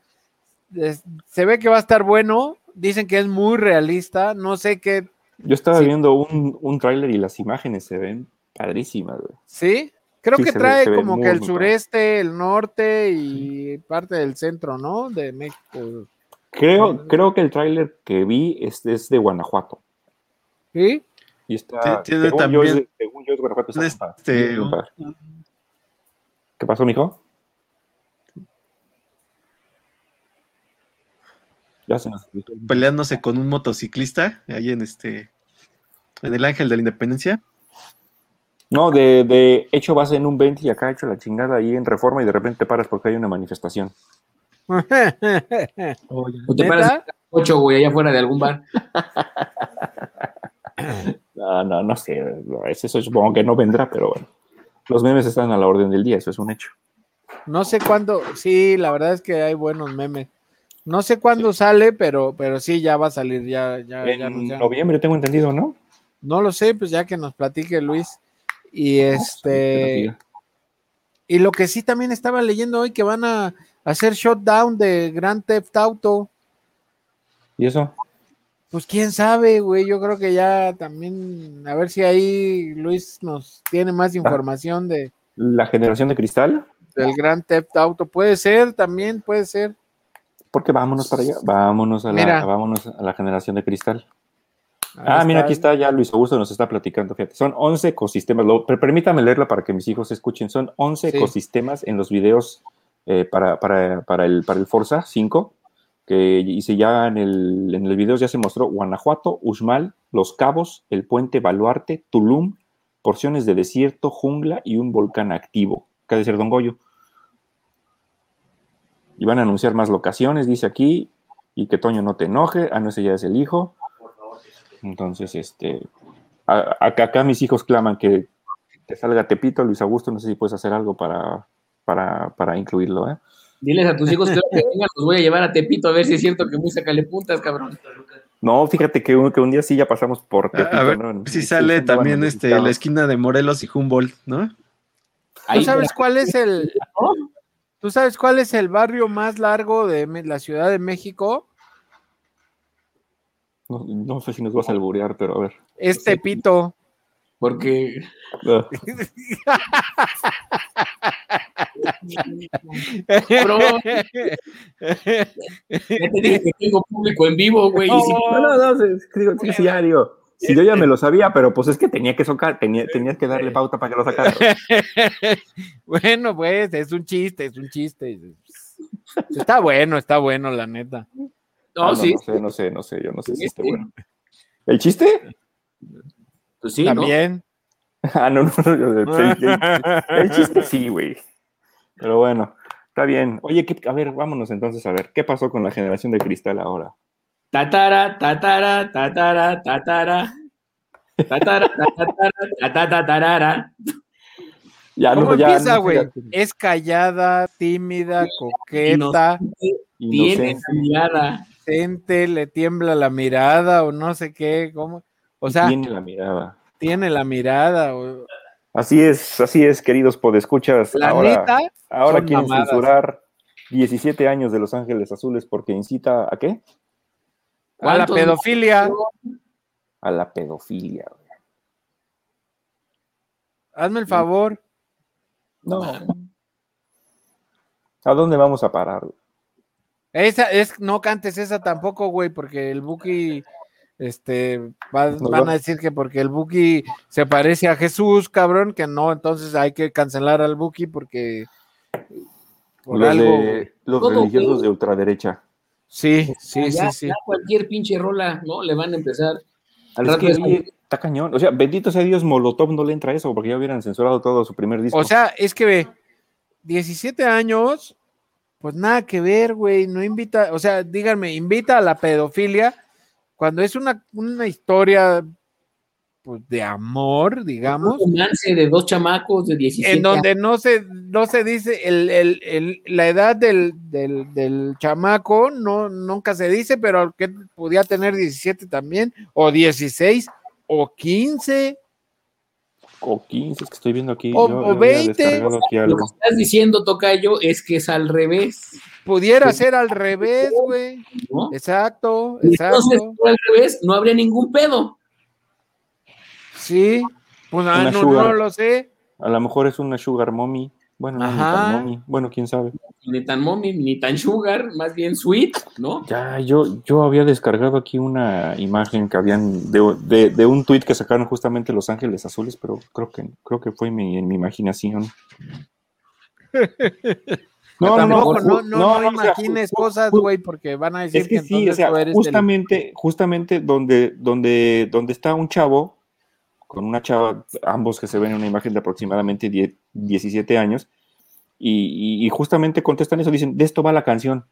es- se ve que va a estar bueno, dicen que es muy realista, no sé qué, Yo estaba sí. viendo un, un tráiler y las imágenes se ven padrísimas, güey. ¿sí? Creo Sí, que trae ve como muy, que el sureste, el norte y parte del centro, ¿no? De México. Creo, creo que el tráiler que vi es, es de Guanajuato. ¿Sí? Y está, Tiene según, yo, también- de- según yo es Guanajuato. está Este. ¿Qué pasó, mijo? Ya se nos peleándose con un motociclista ahí en este en el Ángel de la Independencia. No, de, de hecho vas en un 20 y acá hecho la chingada ahí en reforma y de repente te paras porque hay una manifestación. O te paras ocho, güey, allá afuera de algún bar. [laughs] No, no, no sé. Eso supongo que no vendrá, pero bueno. Los memes están a la orden del día, eso es un hecho. No sé cuándo, sí, la verdad es que hay buenos memes. No sé cuándo sale, pero, pero sí, ya va a salir, ya, ya, ya En anunciaron. noviembre tengo entendido, ¿no? No lo sé, pues ya que nos platique Luis. Y que este, y lo que sí también estaba leyendo hoy que van a hacer shutdown de Grand Theft Auto. ¿Y eso? Pues quién sabe, güey. Yo creo que ya también, a ver si ahí Luis nos tiene más información de ¿La generación de cristal? del Grand Theft Auto. Puede ser, también puede ser. Porque vámonos para allá. Vámonos a la, vámonos a la generación de cristal. Ahí Ah, mira, aquí está ya Luis Augusto nos está platicando, fíjate. Son 11 ecosistemas. Lo- per- permítame leerla para que mis hijos escuchen. Son 11 Sí. ecosistemas en los videos eh, para, para, para, el, para el Forza 5. Que hice ya en el, en el video ya se mostró Guanajuato, Uxmal, Los Cabos, el puente Baluarte, Tulum, porciones de desierto, jungla y un volcán activo. Acá de ser Don Goyo. Y van a anunciar más locaciones, dice aquí, y que Toño no te enoje. Ah, no, ese ya es el hijo. Entonces, este, acá, acá mis hijos claman que te salga Tepito, Luis Augusto, no sé si puedes hacer algo para, para, para incluirlo, ¿eh? Diles a tus hijos que, los voy a llevar a Tepito a ver si es cierto que muy sacale puntas, cabrón. No, fíjate que un, que un día sí ya pasamos por Tepito, A ver ¿no? si Sí, sale sí, también este la esquina de Morelos y Humboldt, ¿no? ¿Tú sabes cuál es el ¿Tú sabes cuál es el barrio más largo de la Ciudad de México? No, no sé si nos vas a alburear, pero a ver. Es Tepito. porque Ah, [laughs] [laughs] Cabrón. ya te dije que tengo público en vivo, güey. y si- No, no, no, digo, sí, sí, ya digo. Si yo ya me lo sabía, pero pues es que tenía que sacar, tenía, tenías que darle pauta para que lo sacara. [laughs] bueno, pues es un chiste, es un chiste. Está bueno, está bueno, la neta. No, Ah, sí, No sé, no sé, no sé, yo no sé si esté bueno. ¿El chiste? pues sí, ¿no? También. [laughs] Ah, no, no, no. yo- El, el- el chiste sí, güey. Pero bueno, está bien. Oye, ¿qué- a ver, vámonos entonces a ver, ¿qué pasó con la generación de cristal ahora? Tatara, tatara, tatara, tatara. Tatara, tatara, tatara. Ya, ¿Cómo no, ya, empieza, no, güey? ya- Es callada, tímida, coqueta, Tiene esa mirada. inocente, le tiembla la mirada o no sé qué, ¿cómo? O sea, tiene la mirada. tiene la mirada. o- Así es, así es, queridos podescuchas. La ahora, neta, ahora son quieren mamadas. censurar 17 años de Los Ángeles Azules porque incita a qué? a la ¿Cuántos pedofilia. A la pedofilia. güey. Hazme el favor. No. ¿A dónde vamos a parar? güey? Esa es, no cantes esa tampoco, güey, porque el Buki, este, va- van va- a decir que porque el Buki se parece a Jesús, cabrón, que no, entonces hay que cancelar al Buki porque por Los, algo. de- los religiosos de ultraderecha. Sí, sí, ya, sí, sí. ya cualquier pinche rola, ¿no? Le van a empezar. Al Es rato que, está cañón. O sea, bendito sea Dios, Molotov no le entra eso porque ya hubieran censurado todo su primer disco. O sea, es que ve, 17 años, pues nada que ver, güey, no invita, o sea, díganme, invita a la pedofilia cuando es una, una historia pues, de amor, digamos, un romance de dos chamacos de 17 en donde no se, no se dice el, el- el- la edad del, del, del chamaco, no, nunca se dice, pero que podía tener 17 también, o 16, o 15, O 15, es que estoy viendo aquí. O- yo- o yo había 20. descargado aquí Lo algo. que estás diciendo, Tocayo, es que es al revés, pudiera ser al revés, güey. ¿no? Exacto, Y entonces, exacto. por al revés, no habría ningún pedo. Sí, pues ah, no, no lo sé. A lo mejor es una sugar mommy. Bueno, no, ni tan mommy. Bueno, quién sabe. Ni tan mommy, ni tan sugar, más bien sweet, ¿no? Ya, yo, yo había descargado aquí una imagen que habían de, de, de un tuit que sacaron justamente Los Ángeles Azules, pero creo que creo que fue mi, en mi imaginación. [laughs] No, no, no, no, no, imagines cosas, güey, porque van a decir Es que sí, o sea, justamente, justamente donde, donde, donde está un chavo con una chava, ambos que se ven en una imagen de aproximadamente 10 17 años, y, y- y justamente contestan eso, dicen, de esto va la canción.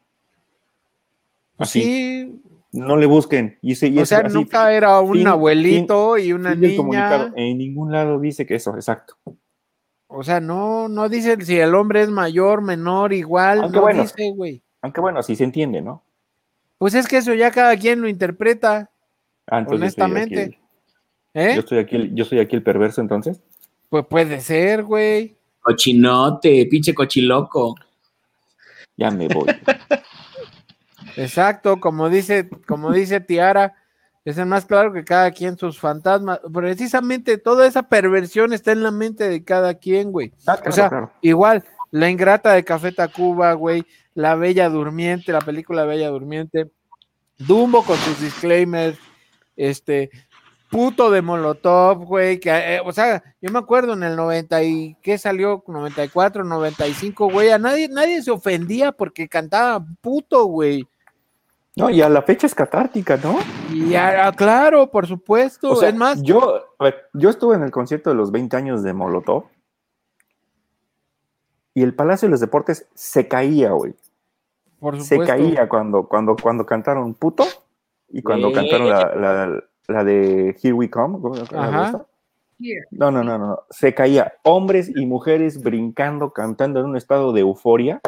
Así, Sí, no le busquen. Y, se- y o sea, así, nunca era un abuelito y una niña. En ningún lado dice que eso, exacto. O sea, no, no dice si el hombre es mayor, menor, igual, Aunque no bueno. dice, güey. Aunque bueno, así se entiende, ¿no? Pues es que eso ya cada quien lo interpreta, Ah, entonces yo soy aquí Honestamente. el- ¿eh? yo, estoy aquí, el- yo soy aquí el perverso, entonces. Pues puede ser, güey. Cochinote, pinche cochiloco. Ya me voy. [laughs] Exacto, como dice, como dice Tiara, es el más claro que cada quien sus fantasmas. Precisamente toda esa perversión está en la mente de cada quien, güey. Ah, O sea, claro. igual, la ingrata de Café Tacuba, güey, la Bella Durmiente, la película Bella Durmiente, Dumbo con sus disclaimers, este, puto de Molotov, güey, que, eh, o sea, yo me acuerdo en el 90 y, ¿qué salió? 94, 95, güey, a nadie, nadie se ofendía porque cantaba puto, güey. No, y a la fecha es catártica, ¿no? Y ah, claro, por supuesto, O sea, es más, yo, a ver, yo estuve en el concierto de los 20 años de Molotov y el Palacio de los Deportes se caía, güey. por Se supuesto. caía cuando, cuando, cuando cantaron Puto y cuando cantaron la, la- la de Here We Come. ¿cómo se llama Ajá. no, no, no, no. Se caía. Hombres y mujeres brincando, cantando en un estado de euforia.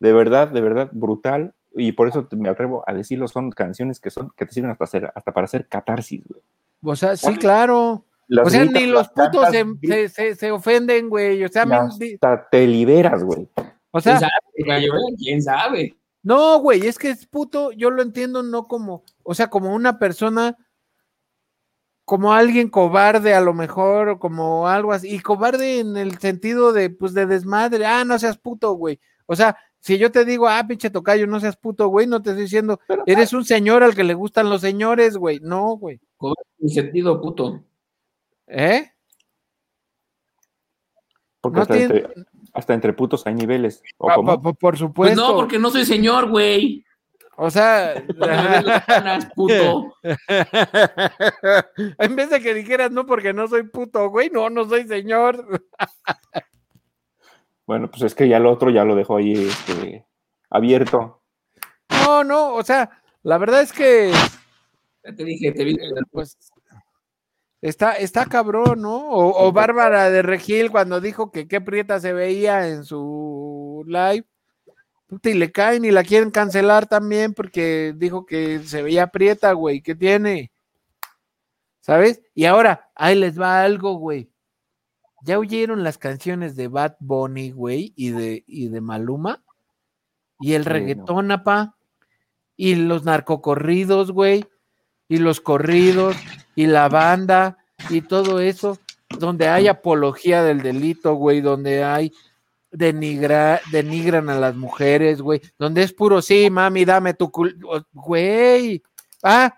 De verdad, de verdad, brutal. Y por eso me atrevo a decirlo, son canciones que son, que te sirven hasta hacer, hasta para hacer catarsis, güey. O sea, sí, claro. Las o sea, gritas, ni los putos se, se, se- se ofenden, güey. O sea, hasta te liberas, güey. o ¿Quién sea, sabe? ¿Quién sabe? no, güey, es que es puto, yo lo entiendo no como, o sea, como una persona, como alguien cobarde a lo mejor, o como algo así, y cobarde en el sentido de, pues, de desmadre, ah, no seas puto, güey. O sea, si yo te digo, ah, pinche tocayo, no seas puto, güey, no te estoy diciendo, eres un señor al que le gustan los señores, güey. No, güey. En sentido puto. ¿Eh? Porque No hasta, tiene- entre, hasta entre putos hay niveles. ¿O Pa- cómo? pa- pa- por Pues supuesto. no, porque no soy señor, güey. O sea, [laughs] ganas, puto. [laughs] en vez de que dijeras no porque no soy puto, güey, no, no soy señor. [laughs] Bueno, pues es que ya el otro ya lo dejó ahí este, abierto. No, no, o sea, la verdad es que, Ya te dije, te vi. pues, Está, está cabrón, ¿no? O, o Bárbara de Regil cuando dijo que qué prieta se veía en su live. Puta, y le caen y la quieren cancelar también porque dijo que se veía prieta, güey. ¿Qué tiene? ¿Sabes? Y ahora, ahí les va algo, güey. ¿Ya oyeron las canciones de Bad Bunny, güey, y de, y de Maluma? Y el Sí, no. reggaetón, apa. Y los narcocorridos, güey. Y los corridos. Y la banda. Y todo eso. Donde hay apología del delito, güey. Donde hay denigra, denigran a las mujeres, güey. Donde es puro, sí, mami, dame tu cul... o- Güey. Ah,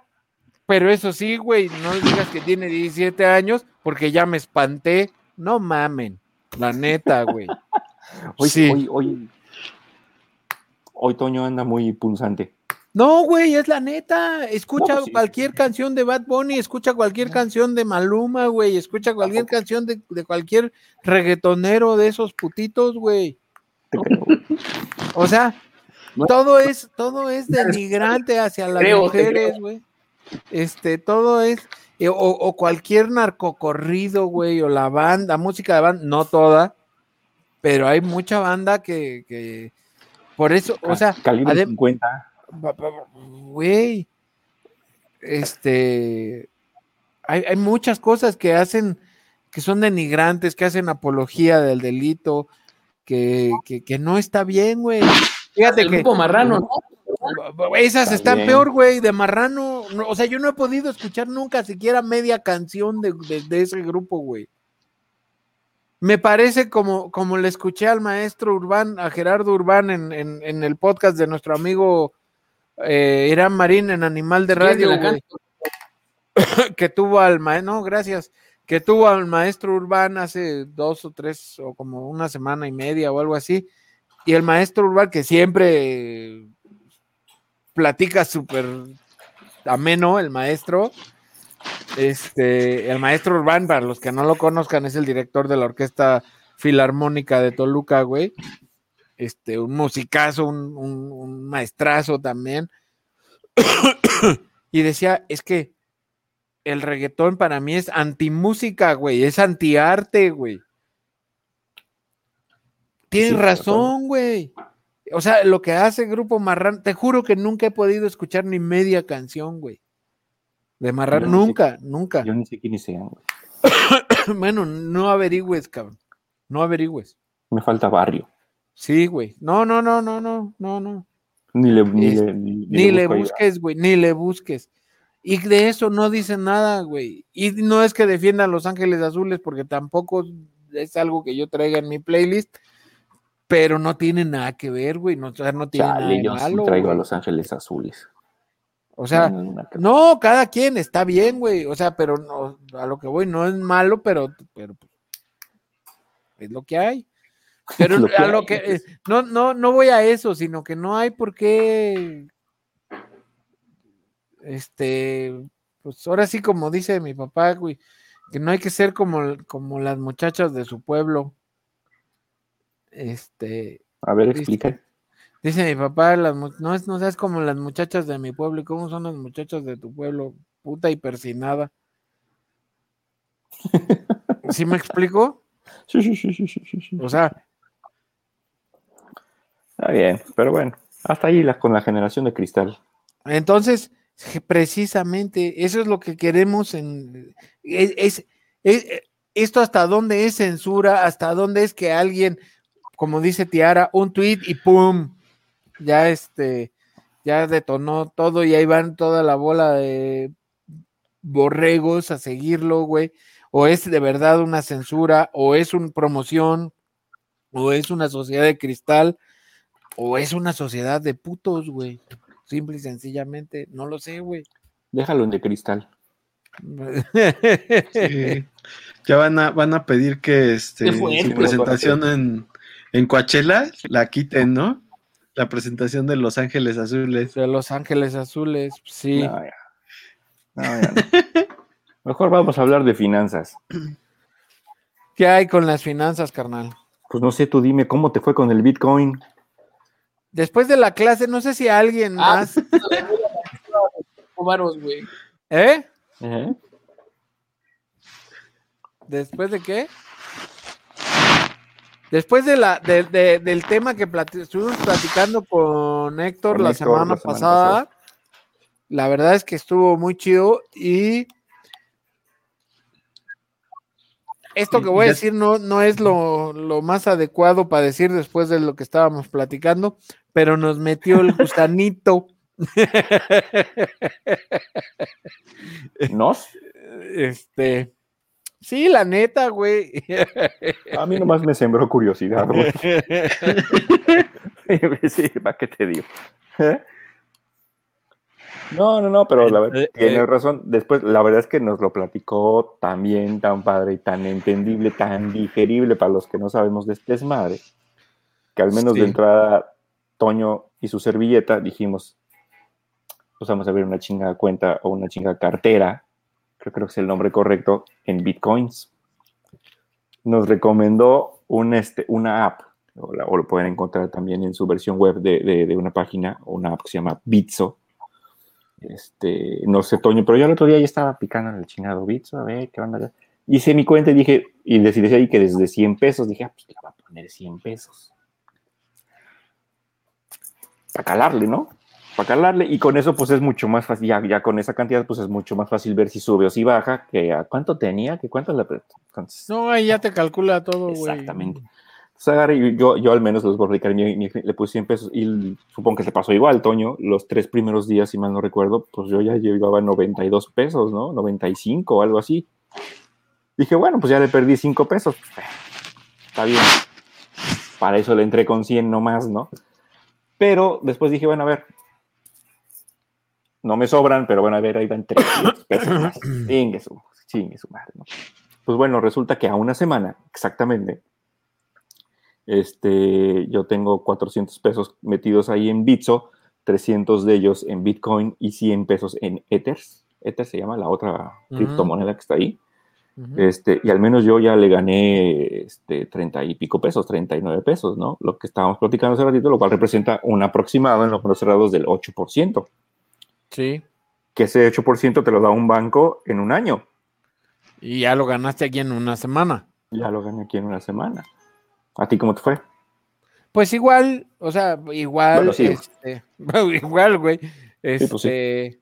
pero eso sí, güey. No digas que tiene 17 años porque ya me espanté. No mamen. La neta, güey. Hoy, Sí. hoy, hoy, hoy Toño anda muy punzante. No, güey, es la neta. Escucha No, pues sí. cualquier canción de Bad Bunny, escucha cualquier canción de Maluma, güey. Escucha cualquier canción de, de cualquier reggaetonero de esos putitos, güey. O sea, No. todo es, todo es denigrante hacia las Creo, mujeres, güey. Este, todo es, eh, o, o cualquier narcocorrido, güey, o la banda, música de banda, no toda, pero hay mucha banda que, que por eso, o sea, Calibre adem- 50. Ba- ba- ba- Güey, este, hay, hay muchas cosas que hacen, que son denigrantes, que hacen apología del delito, que, que, que no está bien, güey. Fíjate El que grupo marrano, ¿no? Esas Está están peor, güey, de marrano. No, o sea, yo no he podido escuchar nunca siquiera media canción de, de- de ese grupo, güey. Me parece como, como le escuché al maestro Urbán, a Gerardo Urbán en, en- en el podcast de nuestro amigo eh, Irán Marín en Animal de Radio, güey, [coughs] que tuvo al maestro, no, gracias, que tuvo al maestro Urbán hace dos o tres o como una semana y media o algo así. Y el maestro Urbán que siempre platica súper ameno, el maestro. Este, el maestro Urbán, para los que no lo conozcan, es el director de la Orquesta Filarmónica de Toluca, güey. Este, un musicazo, un, un- un maestrazo también. [coughs] y decía, es que el reggaetón para mí es antimúsica, güey, es antiarte, güey. Tienes Sí, razón, güey. O sea, lo que hace Grupo Marrano, te juro que nunca he podido escuchar ni media canción, güey. De Marrano, sé- nunca, nunca. Yo ni sé quiénes sean. güey. [coughs] bueno, no averigües, cabrón. No averigües. Me falta barrio. Sí, güey. No, no, no, no, no, no, no. Ni le, ni Es- le, ni- Ni le busques, güey, ni le busques. Y de eso no dicen nada, güey. Y no es que defiendan Los Ángeles Azules, porque tampoco es algo que yo traiga en mi playlist, pero no tiene nada que ver, güey. No, o sea, no tiene nada Chale, de yo sí traigo a. Los Ángeles Azules. O sea, No, cada quien está bien, güey. O sea, pero no, a lo que voy no es malo, pero, pero es lo que hay. Pero [laughs] Lo que a hay, lo que eh, no, no, no voy a eso, sino que no hay por qué. Este, pues ahora sí, como dice mi papá, güey, que no hay que ser como, como las muchachas de su pueblo. Este, A ver, explica. Dice mi papá, las no, es, no seas como las muchachas de mi pueblo. ¿Y cómo son las muchachas de tu pueblo? Puta y persinada. [laughs] ¿Sí me explico? Sí, sí, sí, sí, sí, sí. O sea, Está bien, pero bueno, hasta ahí la, con la generación de cristal. entonces, precisamente eso es lo que queremos en... Es, es- es- esto hasta dónde es censura, hasta dónde es que alguien, como dice Tiara, un tweet y ¡pum! Ya este, ya detonó todo y ahí van toda la bola de borregos a seguirlo, güey. O es de verdad una censura, o es una promoción, o es una sociedad de cristal, o es una sociedad de putos, güey. Simple y sencillamente, no lo sé, güey. Déjalo en de cristal. Sí. Ya van a, van a pedir que este, su presentación en, en Coachella la quiten, ¿no? La presentación de Los Ángeles Azules. De Los Ángeles Azules, sí. No, ya. No, ya no. [laughs] Mejor vamos a hablar de finanzas. ¿Qué hay con las finanzas, carnal? Pues no sé, tú dime cómo te fue con el Bitcoin. Después de la clase, no sé si alguien Ah, más. ¿Eh? ¿Eh? ¿Después de qué? Después de la, de- de- del tema que plati- estuvimos platicando con Héctor Con la Héctor semana la semana pasada, pasada. la verdad es que estuvo muy chido y esto que voy a decir no, no es lo, lo más adecuado para decir después de lo que estábamos platicando, pero nos metió el [laughs] gusanito. ¿Nos? [laughs] Este, sí, la neta, güey. A mí nomás me sembró curiosidad, güey. [laughs] sí, ¿para qué te digo? ¿Eh? No, no, no, pero la verdad, Eh, tiene eh. razón. Después, la verdad es que nos lo platicó tan bien, tan padre y tan entendible, tan digerible para los que no sabemos de este desmadre, que al menos Sí. de entrada, Toño y su servilleta dijimos, pues vamos a ver una chinga cuenta o una chinga cartera, creo, que es el nombre correcto, en bitcoins. Nos recomendó este, una app, o, lo pueden encontrar también en su versión web de, una página, una app que se llama Bitso. Este, no sé, Toño, pero yo el otro día ya estaba picando en el chingado Bitso, a ver qué onda. Hice mi cuenta y dije, y decidí ahí que desde 100 pesos, dije, ah, pues le voy a poner 100 pesos. Para calarle, ¿no? Para calarle, y con eso, pues es mucho más fácil, ya, ya con esa cantidad, pues es mucho más fácil ver si sube o si baja, que a cuánto tenía, que cuánto le No, ahí ya te calcula todo, güey. Exactamente. Entonces yo, yo al menos los voy a mi- mi- le puse 100 pesos y supongo que se pasó igual, Toño, los tres primeros días, si mal no recuerdo, pues yo ya llevaba 92 pesos, ¿no? 95 o algo así. Dije, bueno, pues ya le perdí 5 pesos. Está bien. Para eso le entré con 100 nomás, ¿no? Pero después dije, bueno, a ver. No me sobran, pero bueno, a ver, ahí van 300 [coughs] pesos más. Chingue su, chingue su madre, ¿no? Pues bueno, resulta que a una semana, exactamente, este, yo tengo 400 pesos metidos ahí en Bitso, 300 de ellos en Bitcoin y 100 pesos en Ethers. Ether se llama la otra Ujú. criptomoneda que está ahí. Este, y al menos yo ya le gané este, 30 y pico pesos, 39 pesos, ¿no? Lo que estábamos platicando hace ratito, lo cual representa un aproximado en los cerrados del 8%, Sí. que ese 8% te lo da un banco en un año. Y ya lo ganaste aquí en una semana. Ya lo gané aquí en una semana. ¿A ti cómo te fue? Pues igual, o sea, igual, Bueno, sí. este, [laughs] igual, güey. Este, pues sí.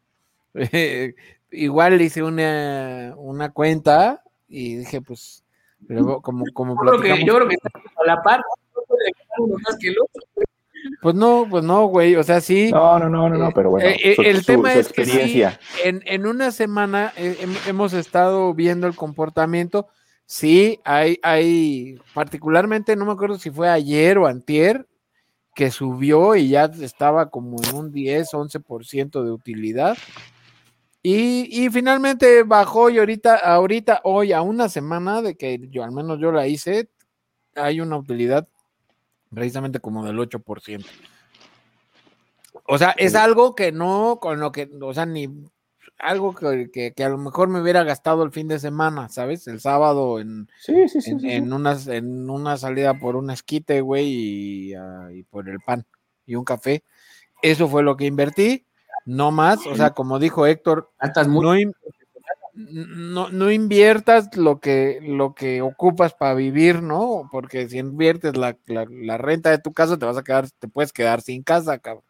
[laughs] igual hice una, una cuenta y dije, pues, luego, como, como Yo creo que, platicamos, yo creo que está a la par, no puede ganar uno más que el otro. Pues no, pues no, güey, o sea, sí. No, no, no, no, no, pero bueno. Eh, eh, su- el su- tema su es que sí, en, en una semana eh, hem- hemos estado viendo el comportamiento. Sí, hay, hay, particularmente, no me acuerdo si fue ayer o antier, que subió y ya estaba como en un 10, 11% de utilidad. Y, y finalmente bajó y ahorita, ahorita, hoy, a una semana de que yo, al menos yo la hice, hay una utilidad precisamente como del 8%. O sea, es algo que no, con lo que, o sea, ni algo que, que- que a lo mejor me hubiera gastado el fin de semana, ¿sabes? El sábado en, Sí, sí, sí. en, unas, en una salida por un esquite, güey, y, ah, y por el pan y un café. Eso fue lo que invertí, no más. O sea, como dijo Héctor, no, no, no inviertas lo que, lo que ocupas para vivir, ¿no? Porque si inviertes la, la- la renta de tu casa, te vas a quedar, te puedes quedar sin casa, cabrón.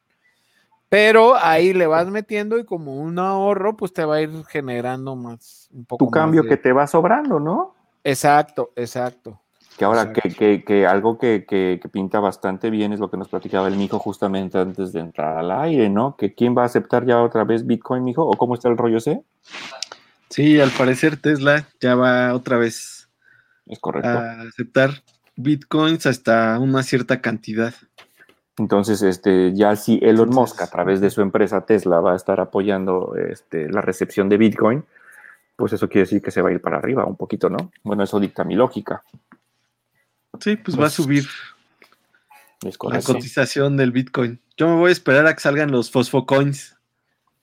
Pero ahí le vas metiendo y como un ahorro, pues te va a ir generando más, un poco tu cambio más que te va sobrando, ¿no? Exacto, exacto. Que ahora, que, Exacto. que, que algo que, que- que pinta bastante bien es lo que nos platicaba el mijo justamente antes de entrar al aire, ¿no? Que quién va a aceptar ya otra vez Bitcoin, mijo, o cómo está el rollo ese. Sí, al parecer Tesla ya va otra vez Es correcto. a aceptar bitcoins hasta una cierta cantidad. Entonces, este, ya si Elon Musk a través de su empresa Tesla va a estar apoyando este, la recepción de Bitcoin, pues eso quiere decir que se va a ir para arriba un poquito, ¿no? Bueno, eso dicta mi lógica. Sí, pues va a Pues, subir la cotización del bitcoin. Yo me voy a esperar a que salgan los fosfocoins.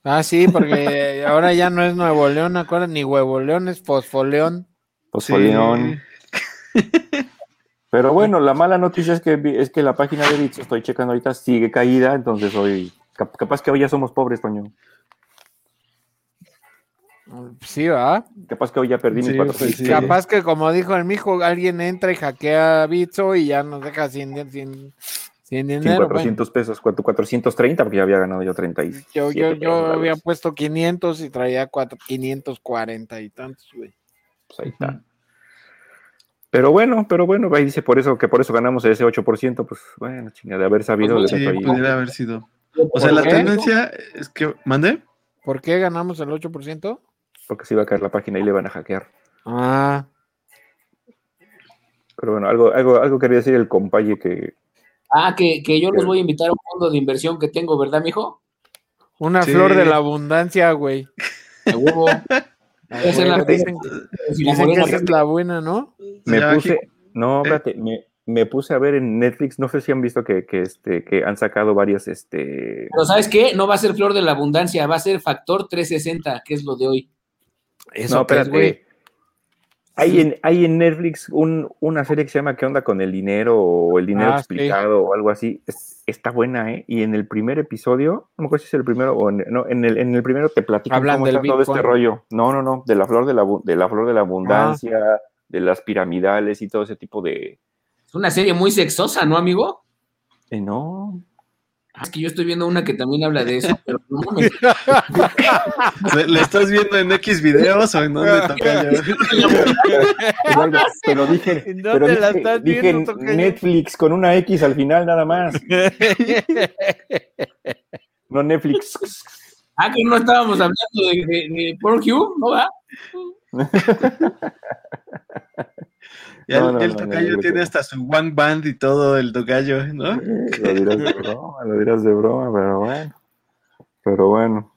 Ah, sí, porque ahora ya no es Nuevo León, acuerdan, ni Huevo León, es Fosfoleón. Fosfoleón. Pero bueno, la mala noticia es que, es que la página de Bits, estoy checando ahorita, sigue caída, entonces hoy, cap- capaz que hoy ya somos pobres, Toño. Sí, ¿verdad? Capaz que hoy ya perdí mis Sí, 400 pues sí. pesos. Capaz que como dijo el mijo, alguien entra y hackea Bitso y ya nos deja sin, sin, Sin dinero. bueno. 400 pesos, ¿cuánto? 430 porque ya había ganado yo 30 y yo, yo, yo había puesto 500 y traía cuatro, 540 y tantos, güey. pues ahí está. Pero bueno, pero bueno, ahí dice por eso que por eso ganamos ese 8%, pues bueno, chingada, de haber sabido Pues de Sí, pudiera haber sido. O sea, ¿Por la qué? tendencia es que. ¿Mande? ¿Por qué ganamos el 8%? porque se iba a caer la página y le van a hackear. Ah, Pero bueno, algo, algo, algo quería decir el compaye que Ah, que, que yo los voy a invitar a un fondo de inversión que tengo, ¿verdad, mijo? una Sí. flor de la abundancia, güey. Huevo. [laughs] A hacer la Dicen, Si la dicen que morena- esa es la buena, ¿no? me Ya, puse, no, eh. espérate, me, me puse a ver en Netflix, no sé si han visto que, que, este, que han sacado varias, este, Pero ¿sabes qué? No va a ser Flor de la Abundancia, va a ser Factor 360, que es lo de hoy. Eso no, que es, espérate. Hay en, hay en Netflix un- una serie que se llama ¿Qué onda con el dinero? o el dinero Ah, sí. explicado o algo así. Es- está buena, ¿eh? Y en el primer episodio, no me acuerdo si es el primero o en, no, en el, en el primero te platican Hablan cómo del está todo este rollo. No, no, no, de la flor de la, de la flor de la abundancia, Ah. de las piramidales y todo ese tipo de... Es una serie muy sexosa, ¿no, amigo? eh, no, Es que yo estoy viendo una que también habla de eso, pero no mames. [laughs] ¿Le, le estás viendo en X videos o en dónde toca yo? pero, pero dije, ¿En pero dónde la dije- estás dije viendo? Netflix con una X al final nada más, [laughs] no Netflix. Ah, que no estábamos hablando de, de, de Pornhub, ¿no va? [laughs] [laughs] Ya No, el- no, tocayo tiene hasta su one band y todo el tocayo, ¿no? Lo dirás de broma, lo dirás de broma, pero bueno. Pero bueno.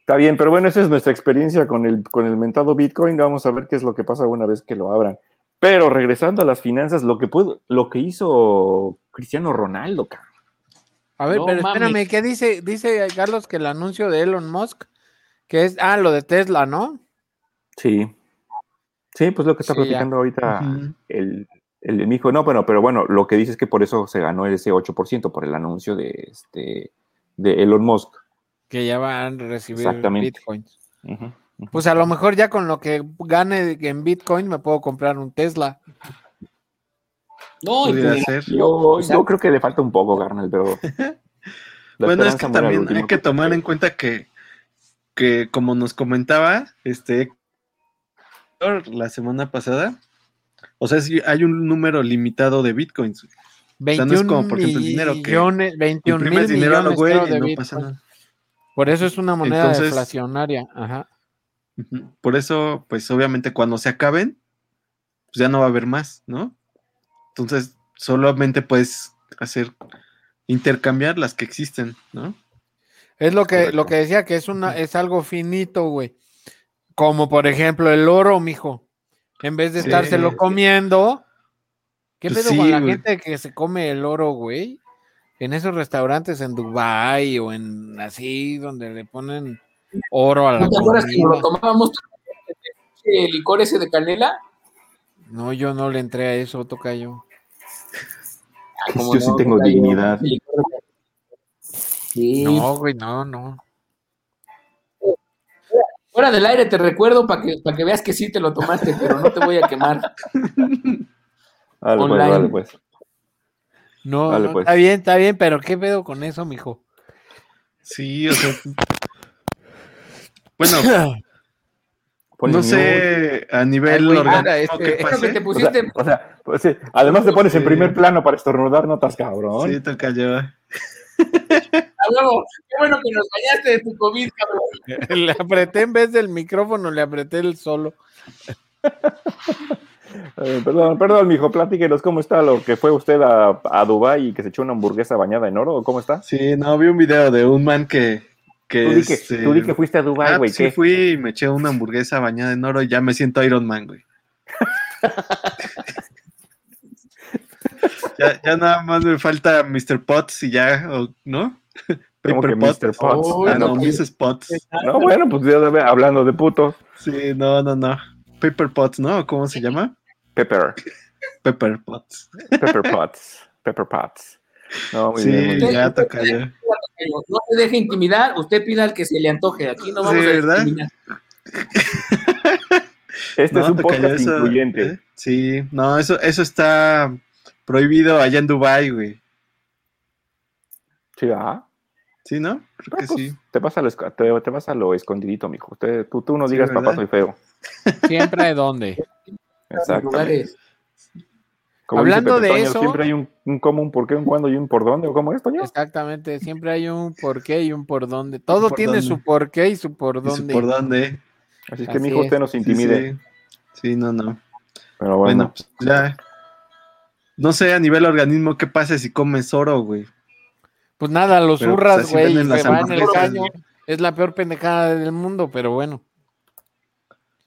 Está bien, pero bueno, esa es nuestra experiencia con el, con el mentado Bitcoin. Vamos a ver qué es lo que pasa una vez que lo abran. Pero regresando a las finanzas, lo que pudo, lo que hizo Cristiano Ronaldo, cabrón. A ver, No pero espérame, ¿qué dice? Dice Carlos que el anuncio de Elon Musk, que es, ah, lo de Tesla, ¿no? Sí. Sí, pues lo que está Sí, ya. platicando ahorita el, el, el hijo. No, bueno, pero bueno, lo que dice es que por eso se ganó ese 8% por el anuncio de este de Elon Musk. Que ya van a recibir Exactamente. bitcoins. Pues a lo mejor ya con lo que gane en bitcoin me puedo comprar un Tesla. No, pues. Yo, yo creo que le falta un poco, carnal, pero. [laughs] Bueno, es que también hay que tomar en cuenta que, que como nos comentaba, este la semana pasada, o sea, si hay un número limitado de bitcoins. sea, no es 21 como, por ejemplo, el dinero que millones, 21 mil Imprimes dinero a lo millones güey creo, y no bitcoin. pasa nada. Por eso es una moneda Entonces- deflacionaria. Ajá. Por eso, pues obviamente cuando se acaben, pues ya no va a haber más, ¿no? Entonces, solamente puedes hacer intercambiar las que existen, ¿no? Es lo que, Correcto. lo que decía, que es una, es algo finito, güey. Como por ejemplo el oro, mijo. En vez de Sí. estárselo comiendo. ¿Qué Pues pedo con sí, la güey. gente que se come el oro, güey? En esos restaurantes en Dubai o en así, donde le ponen oro a la ¿no te acuerdas que lo tomábamos el licor ese de canela? No, yo no le entré a eso, toca [laughs] yo. Ah, ¿cómo Yo sí tengo dignidad. Sí. No, güey, no, no. Fuera del aire te recuerdo para que, para que veas que sí te lo tomaste, pero no te voy a quemar. [laughs] Vale, pues, Online. vale, pues. No, Vale, no, pues. está bien, está bien, pero ¿qué pedo con eso, mijo? Sí, o sea. Bueno, no sé a nivel orgánico este, qué que te O sea, pusiste. o sea, pues sí, además te pones en primer plano para estornudar, no estás cabrón. Sí, te cayó. A huevo, qué bueno que nos bañaste de tu COVID, cabrón. [laughs] le apreté en vez del micrófono, le apreté el solo. Eh, perdón, perdón, mijo, platíquenos cómo está lo que fue usted a, a Dubái y que se echó una hamburguesa bañada en oro, ¿o ¿cómo está? Sí, no, vi un video de un man que. que Tú di que, este, tú di que fuiste a Dubái, ah, güey, pues sí ¿qué? fui y me eché una hamburguesa bañada en oro y ya me siento Iron Man, güey. [laughs] ya, ya nada más me falta Mr. Potts y ya, o- ¿no? [laughs] ¿Cómo que Potts. Mr. Potts? Oh, Ah, Ah, no, no, Mrs. Potts. no, bueno, pues ya debe- hablando de puto. Sí, no, no, no. Pepper Potts, ¿no? ¿Cómo se llama? Pepper, Pepper Potts. Pepper Potts, Pepper Potts. No, muy Sí, bien, muy bien. ya toca ya. No se deje intimidar, usted pida al que se le antoje. Aquí no vamos Sí, a ¿verdad? discriminar. Este No, es un podcast eso- incluyente. ¿eh? Sí, no, eso, eso está prohibido allá en Dubai, güey. Sí, ah. Sí, ¿no? Creo Ah, que pues, sí. te, vas a lo, esco- te, te vas a lo escondidito, mijo. Tú, tú no Sí, digas papá soy feo. Siempre hay donde. Exacto. lugares. Hablando de eso- Siempre hay un, un cómo, un por qué, un cuándo y un por dónde. ¿O cómo es, Toño? Exactamente, siempre hay un por qué y un por dónde. Todo por tiene dónde. su por qué y su por ¿Y su dónde. ¿Por dónde? Así es que, Así mijo, usted nos Sí, intimide. Sí, Sí, no, no. Pero Bueno, bueno, pues ya. No sé a nivel organismo qué pasa si comes oro, güey. Pues nada, los Pero, zurras, pues, así güey, las se va en el caño. Es la peor pendejada del mundo, pero bueno.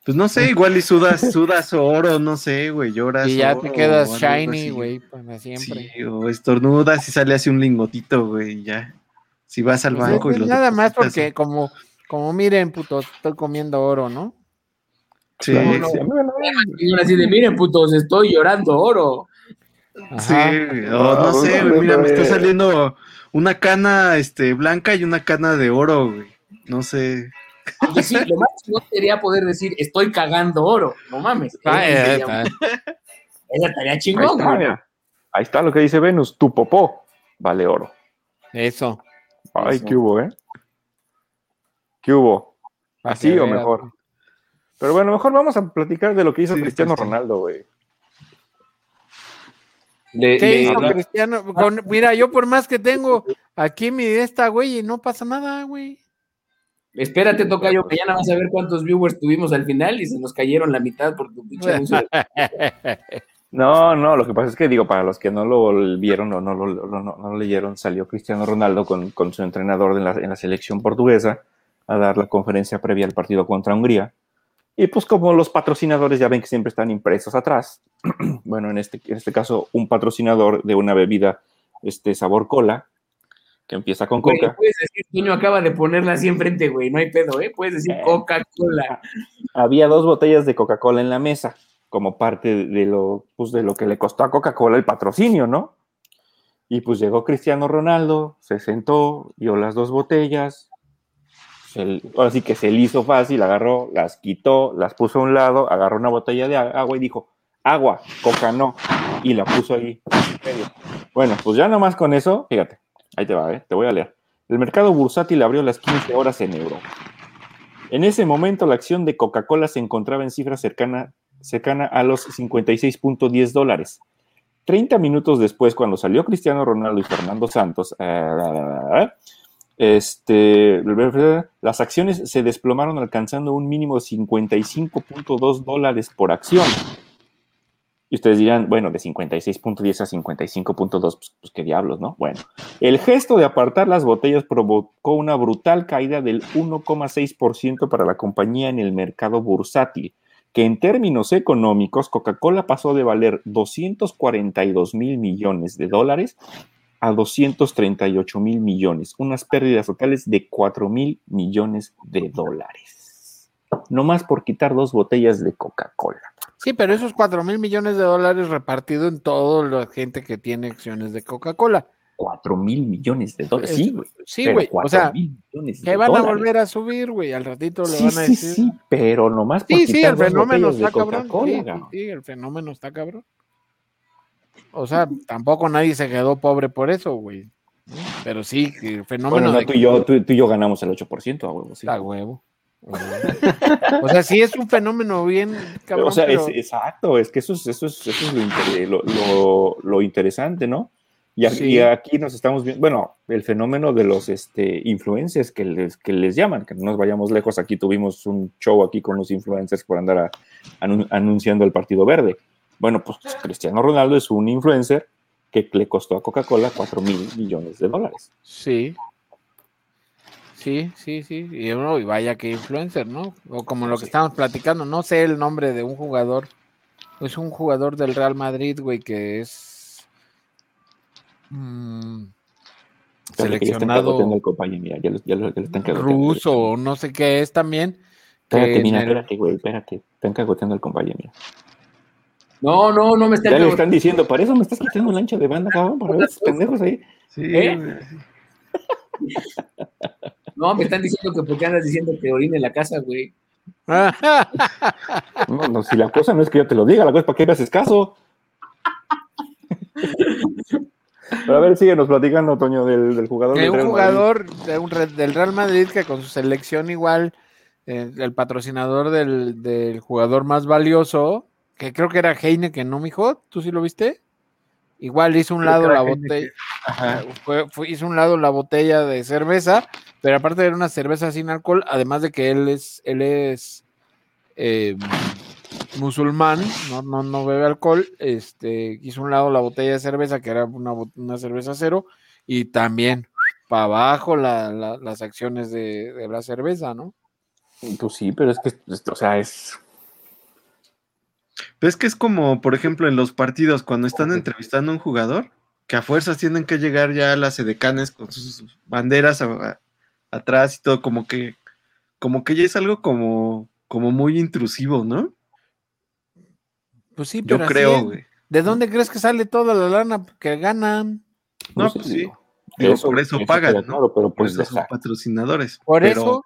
Pues no sé, [laughs] igual y sudas, sudas oro, no sé, güey, lloras. Y ya oro te quedas shiny, güey, para siempre. Sí, o estornudas y sale así un lingotito, güey, ya. Si vas al Pues banco y lo nada más porque como, como miren, putos, estoy comiendo oro, ¿no? Sí, no, sí, no, así de, miren, putos, estoy llorando oro. Sí, Ajá. güey, o no sé, güey, mira, me está saliendo una cana este, blanca y una cana de oro, güey. No sé. Y sí, lo más chingón sería poder decir, estoy cagando oro. No mames. Ah, Esa eh, sería- está. [laughs] esa tarea Ahí chingón, está, güey. Ahí está lo que dice Venus. Tu popó vale oro. Eso. Ay, Eso. ¿qué hubo, eh? ¿Qué hubo? ¿Así o mejor? Pero bueno, mejor vamos a platicar de lo que hizo Sí, Cristiano sí. Ronaldo, güey. Le- ¿Qué le- hizo Cristiano? Con- mira, yo por más que tengo aquí mi esta, güey, y no pasa nada, güey. Espérate, Tocayo, que ya nada más a ver cuántos viewers tuvimos al final y se nos cayeron la mitad por tu pinche. [laughs] No, no, lo que pasa es que digo, para los que no lo vieron o no lo, lo- no, no lo leyeron, salió Cristiano Ronaldo con, con su entrenador en la, en la selección portuguesa a dar la conferencia previa al partido contra Hungría. Y pues como los patrocinadores ya ven que siempre están impresos atrás, [clears throat] bueno, en este, en este caso un patrocinador de una bebida este sabor cola, que empieza con Güey, coca, puedes decir, Toño acaba de ponerla así enfrente, güey, no hay pedo, ¿eh? Puedes decir Eh. Coca-Cola. había dos botellas de Coca-Cola en la mesa, como parte de lo, pues, de lo que le costó a Coca-Cola el patrocinio, ¿no? Y pues llegó Cristiano Ronaldo, se sentó, vio las dos botellas, se- ahora sí que se le hizo fácil, agarró, las quitó, las puso a un lado, agarró una botella de agua y dijo, agua, coca no, y la puso ahí. Bueno, pues ya nomás con eso, fíjate, ahí te va, ¿eh? te voy a leer. El mercado bursátil abrió las 15 horas en Europa. En ese momento, la acción de Coca-Cola se encontraba en cifra cercana, cercana a los 56.10 dólares. 30 minutos después, cuando salió Cristiano Ronaldo y Fernando Santos, eh, este, las acciones se desplomaron alcanzando un mínimo de 55.2 dólares por acción. Y ustedes dirán, bueno, de 56.10 a 55.2, pues, pues qué diablos, ¿no? Bueno, el gesto de apartar las botellas provocó una brutal caída del 1,6% para la compañía en el mercado bursátil, que en términos económicos, Coca-Cola pasó de valer 242 mil millones de dólares a 238 mil millones, unas pérdidas totales de 4 mil millones de dólares. No más por quitar dos botellas de Coca-Cola. Sí, pero esos 4 mil millones de dólares repartido en toda la gente que tiene acciones de Coca-Cola. 4 mil millones de dólares. Sí, güey. Sí, güey. O 4 sea, que van a volver a subir, güey. Al ratito le Sí, van a sí, decir. sí, pero nomás Sí, sí, el fenómeno está cabrón. Sí, sí, sí, el fenómeno está cabrón. O sea, tampoco nadie se quedó pobre por eso, güey. Pero sí, el fenómeno Bueno, no, de tú, y yo, tú, tú y yo ganamos el 8% a huevo, sí. a huevo. O sea, sí es un fenómeno bien cabrón. o sea, pero- es, exacto, es que eso es, eso es, eso es lo, inter- lo, lo- lo interesante, ¿no? Y aquí, Sí. y aquí nos estamos viendo, bueno, el fenómeno de los este, influencers que les, que les llaman, que no nos vayamos lejos, aquí tuvimos un show aquí con los influencers por andar a- anun- anunciando el Partido Verde. Bueno, pues Cristiano Ronaldo es un influencer que le costó a Coca-Cola 4 mil millones de dólares. Sí. Sí, sí, sí. Y, uno, y vaya que influencer, ¿no? O como lo que Sí. estamos platicando, no sé el nombre de un jugador. Es un jugador del Real Madrid, güey, que es mm, Espérate, que ya están seleccionado cagoteando el compañero, mira, ya lo, ya lo- ya lo están ruso o no sé qué es también. Espérate, mira, el- espérate, güey, espérate. Están cagoteando el compañero, mira. No, no, no me está Ya le están diciendo, para eso me estás quitando el ancho de banda, cabrón, para ver [laughs] esos pendejos ahí. Sí, ¿Eh? güey. [laughs] No, me están diciendo que porque andas diciendo que orine en la casa, güey. [laughs] No, no, si la cosa no es que yo te lo diga, la cosa es para que me haces caso. [laughs] Pero a ver, síguenos platicando, Toño, del, del jugador. Del un Real jugador de un del Real Madrid que con su selección igual, eh, el patrocinador del, del jugador más valioso, que creo que era Heineken, ¿no, mijo? ¿Tú sí lo viste? Igual hizo un Creo lado la Heineken. botella, Ajá. fue- fue- hizo un lado la botella de cerveza, pero aparte era una cerveza sin alcohol, además de que él es, él es eh, musulmán, no, no, no bebe alcohol, este, hizo un lado la botella de cerveza, que era una, una cerveza cero, y también para abajo la- la- las acciones de, de la cerveza, ¿no? Pues sí, pero es que, es- o sea, es. Pero es que es como, por ejemplo, en los partidos, cuando están entrevistando a un jugador, que a fuerzas tienen que llegar ya las edecanes con sus banderas a- a- atrás y todo, como que, como que ya es algo como, como muy intrusivo, ¿no? Pues sí, Yo pero así creo, güey. ¿De dónde crees que sale toda la lana que ganan? No, pues sí. digo, Digo, por eso pagan, ¿no? claro, pero Por pues eso son patrocinadores. Por pero- eso,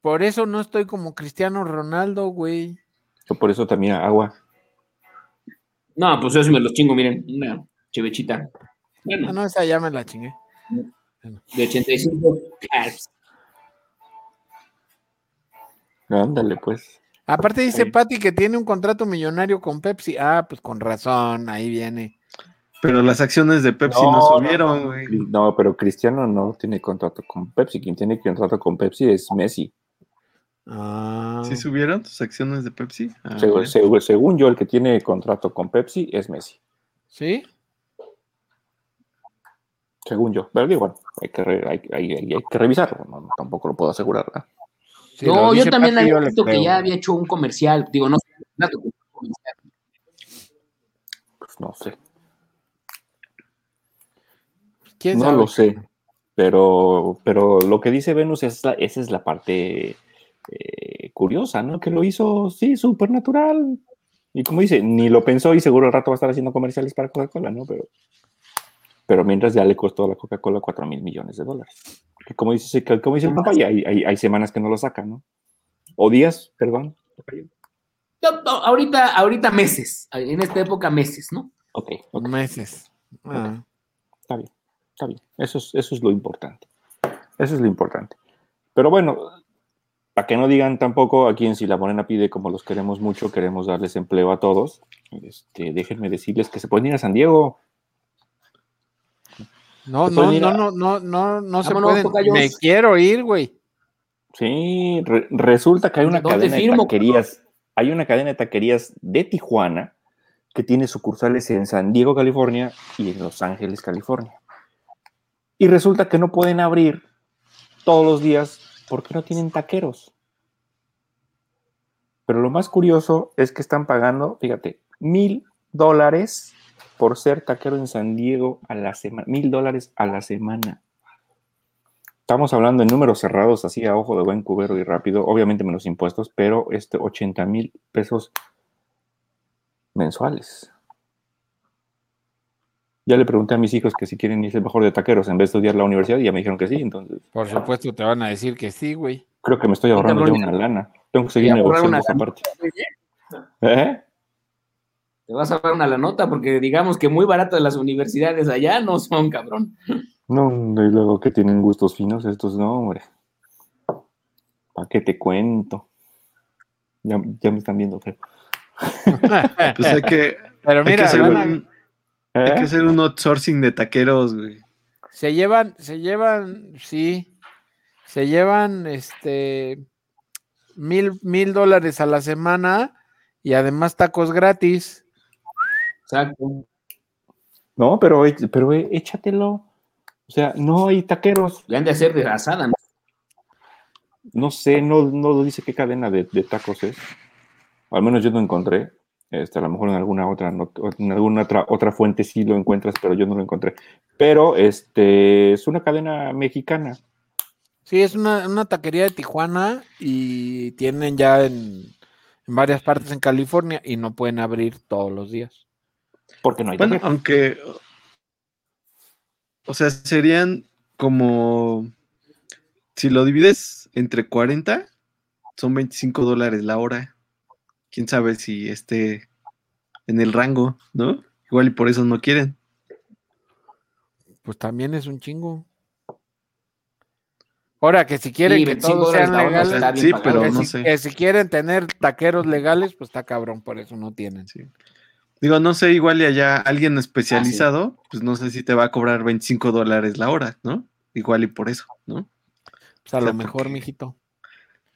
por eso no estoy como Cristiano Ronaldo, güey. Yo por eso también agua. No, pues eso me los chingo, miren, una chevechita. Bueno, Ah, no, esa ya me la chingué. de 85 carbs. Ándale, pues. Aparte dice Sí. Patti que tiene un contrato millonario con Pepsi. Ah, pues con razón, ahí viene. Pero las acciones de Pepsi no, subieron, güey. No, pero Cristiano no tiene contrato con Pepsi. Quien tiene contrato con Pepsi es Messi. Ah, ¿Sí subieron tus acciones de Pepsi? Ah, según yo, el que tiene contrato con Pepsi es Messi. ¿sí? Según yo. Pero digo, bueno, hay que, re- hay, hay- hay- hay que revisarlo. no, tampoco lo puedo asegurar. No, yo también había visto que ya había hecho un comercial. Digo, no sé, dato, un comercial. Pues no sé. ¿Quién No sabe? lo sé. Pero, pero lo que dice Venus, es la- esa es la parte eh, curiosa, ¿no? Que lo hizo, sí, súper natural. Y como dice, ni lo pensó y seguro al rato va a estar haciendo comerciales para Coca-Cola, ¿no? Pero, pero mientras ya le costó a la Coca-Cola 4 mil millones de dólares. Que como dice, como dice el papá, hay, hay, hay semanas que no lo sacan, ¿no? O días, perdón. No, no, ahorita, ahorita meses. En esta época, meses, ¿no? Ok, ok, Meses. Ah. está bien, está bien. Eso es, eso es lo importante. Eso es lo importante. Pero bueno, para que no digan tampoco a quien si la morena pide como los queremos mucho, queremos darles empleo a todos. Este, déjenme decirles que se pueden ir a San Diego. No, Se no, no, no, no, no, no se pueden. Me quiero ir, güey. Sí, re- resulta que hay una ¿Dónde cadena de taquerías, hay una cadena de taquerías de Tijuana que tiene sucursales en San Diego, California y en Los Ángeles, California. Y resulta que no pueden abrir todos los días porque no tienen taqueros. Pero lo más curioso es que están pagando, fíjate, mil dólares por ser taquero en San Diego a la semana. Mil dólares a la semana. Estamos hablando en números cerrados, así a ojo de buen cubero y rápido, obviamente menos impuestos, pero este 80 mil pesos mensuales. Ya le pregunté a mis hijos que si quieren irse mejor de taqueros en vez de estudiar la universidad y ya me dijeron que sí, entonces Por supuesto, te van a decir que sí, güey. creo que me estoy ahorrando ya una lana. Tengo que seguir negociando esa parte. ¿Eh? Te vas a dar una la nota porque digamos que muy baratas las universidades allá no son, cabrón. No, y luego que tienen gustos finos estos, no, hombre. ¿Para qué te cuento? Ya, ya me están viendo feo. [laughs] Pues hay que, Pero hay que mira, hacer a- un, hay que ¿Eh? hacer un outsourcing de taqueros, güey. se llevan, se llevan, sí, se llevan, este, mil, mil dólares a la semana y además tacos gratis. Exacto. No, pero, pero échatelo. O sea, no hay taqueros. Le han de hacer de asada, ¿no? No sé, no, no dice qué cadena de, de tacos es. Al menos yo no encontré. Este, a lo mejor en alguna otra, no- en alguna otra, otra fuente sí lo encuentras, pero yo no lo encontré. Pero este es una cadena mexicana. Sí, es una, una taquería de Tijuana y tienen ya en, en varias partes en California y no pueden abrir todos los días. Porque no hay Bueno, aunque, o sea, serían como, si lo divides entre 40, son 25 dólares la hora. Quién sabe si esté en el rango, ¿no? Igual y por eso no quieren. Pues también es un chingo. Ahora que si quieren Sí, que 25 todos sean hora legales, Sí, pero que, no si, sé. que si quieren tener taqueros legales, pues está cabrón, por eso no tienen. Sí. Digo, no sé, igual y allá Ah, alguien especializado, pues no sé si te va a cobrar 25 dólares la hora, ¿no? Igual y por eso, ¿no? Pues a O sea, lo mejor, mijito.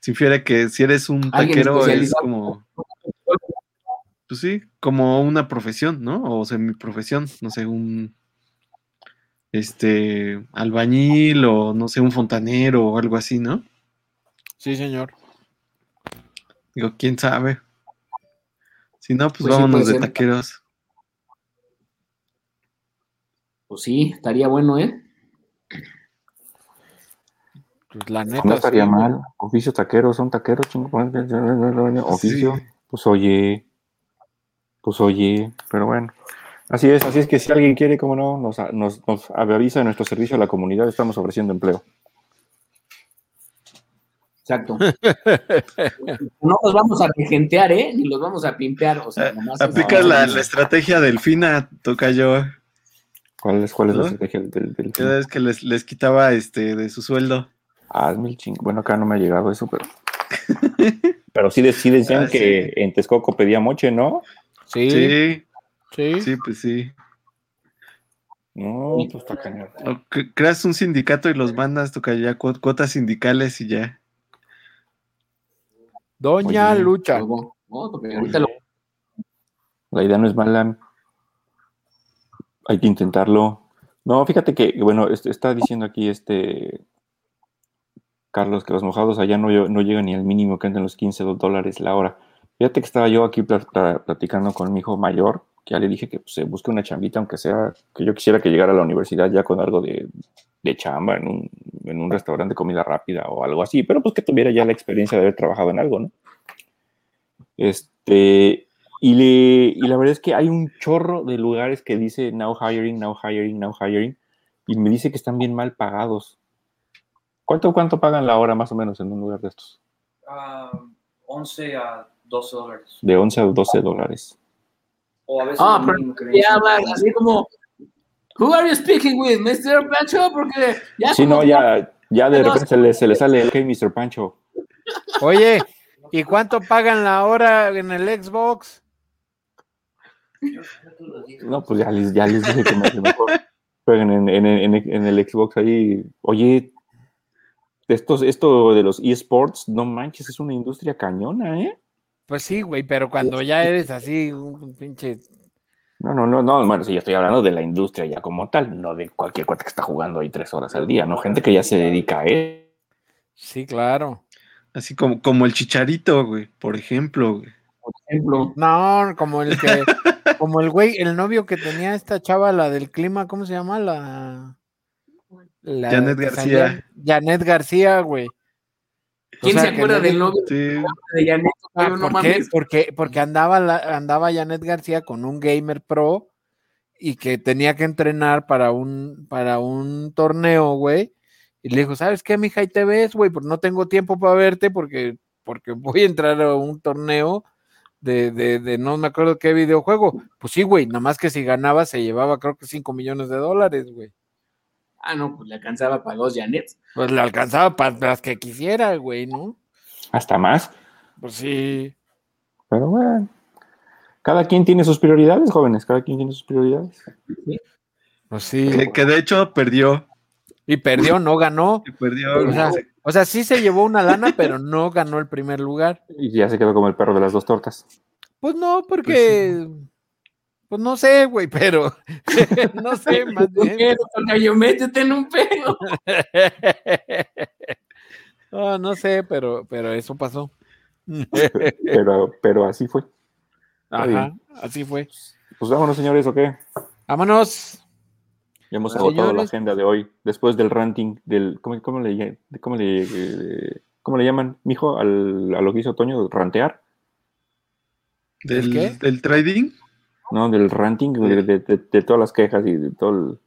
Se infiere que si eres un taquero es como, pues sí, como una profesión, ¿no? O semiprofesión, no sé, un este albañil o no sé, un fontanero o algo así, ¿no? Sí, señor. Digo, quién sabe. Si no, pues, Pues vámonos de ser. taqueros. Pues sí, estaría bueno, ¿eh? Pues la neta. No estaría sí, mal. Oficio taquero, son taqueros, chingo. Oficio. Sí. Pues oye. Pues oye. Pero bueno. Así es, así es que si alguien quiere, como no, nos, nos, nos avisa en nuestro servicio a la comunidad, estamos ofreciendo empleo. Exacto. [laughs] No los vamos a regentear, ¿eh? Ni los vamos a pimpear. O sea, nomás es- Aplica la, la estrategia delfina, toca yo. ¿Cuál es, cuál es ¿No? la estrategia del, del Cada vez que les, les quitaba este de su sueldo. Hazme el chingo. Bueno, acá no me ha llegado eso, pero. [laughs] pero sí, sí decían Ah, que en Texcoco pedía moche, ¿no? Sí, sí. Sí, sí, pues sí. No, pues está cañón. Creas un sindicato y los mandas, toca ya cu- cuotas sindicales y ya. Doña Oye, Lucha. Luego, ¿no? Porque ahorita lo- La idea no es mala. Hay que intentarlo. No, fíjate que, bueno, est- está diciendo aquí este Carlos que los mojados allá no, no llegan ni al mínimo que andan los 15 dólares la hora. Fíjate que estaba yo aquí pla- pla- platicando con mi hijo mayor, que ya le dije que pues, se busque una chambita, aunque sea que yo quisiera que llegara a la universidad ya con algo de, de chamba en un, en un restaurante de comida rápida o algo así, pero pues que tuviera ya la experiencia de haber trabajado en algo, ¿no? Este, y, le, y la verdad es que hay un chorro de lugares que dice now hiring, now hiring, now hiring, y me dice que están bien mal pagados. ¿Cuánto, cuánto pagan la hora más o menos en un lugar de estos? Ah, 11 a 12 dólares. De 11 a 12 dólares. O a veces Ah, pero ya así como, Who are you speaking with, Mr. Pancho? Porque ya Sí, no, ya, ya de repente se le, se le sale el hey, Mr. Pancho. Oye, ¿y cuánto pagan la hora en el Xbox? No, pues ya les, ya les dije que me- mejor jueguen en, en- en- en el Xbox ahí. Oye, estos, esto de los eSports, no manches, es una industria cañona, ¿eh? Pues sí, güey, pero cuando ya eres así, un pinche. No, no, no, no, bueno, sí, yo estoy hablando de la industria ya como tal, no de cualquier cuate que está jugando ahí tres horas al día, ¿no? Gente que ya se dedica a él. Sí, claro. Así como, como el chicharito, güey, por ejemplo, güey. por ejemplo, No, como el que, [laughs] como el güey, el novio que tenía esta chava, la del clima, ¿cómo se llama? La. la Janet García. Janet García, güey. O ¿quién sea, se acuerda del novio Sí, de Janet? Ah, Oye, no ¿por qué? mames. Porque, porque andaba, la- andaba Janet García con un gamer pro y que tenía que entrenar para un, para un torneo, güey. Y le dijo, ¿sabes qué, mija? Ahí te ves, güey, porque no tengo tiempo para verte porque, porque voy a entrar a un torneo de, de, de no me acuerdo qué videojuego. Pues sí, güey, nada más que si ganaba se llevaba creo que 5 millones de dólares, güey. Ah, no, pues le alcanzaba para dos Janet. Pues le alcanzaba para las que quisiera, güey, ¿no? Hasta más. Pues sí. Pero bueno, cada quien tiene sus prioridades, jóvenes, cada quien tiene sus prioridades. Pues sí. que, que de hecho perdió. Y perdió, no ganó. perdió. O sea, o sea, sí se llevó una lana, [laughs] pero no ganó el primer lugar. Y ya se quedó como el perro de las dos tortas. Pues no, porque. Pues no sé, güey, pero. [laughs] no sé, más bien. Pero, tocayo, métete en un pelo. [laughs] no, no sé, pero, pero eso pasó. [laughs] Pero, pero así fue. Ajá, así fue. Pues vámonos, señores, ¿o qué? Vámonos. Ya hemos Bueno, agotado la agenda de hoy. Después del ranting del. ¿Cómo, cómo le, cómo le, eh, cómo le llaman, mijo, al, a lo que hizo Toño? ¿Rantear? del, qué? del trading. No, del ranting, de, de- de- de todas las quejas y de todo el.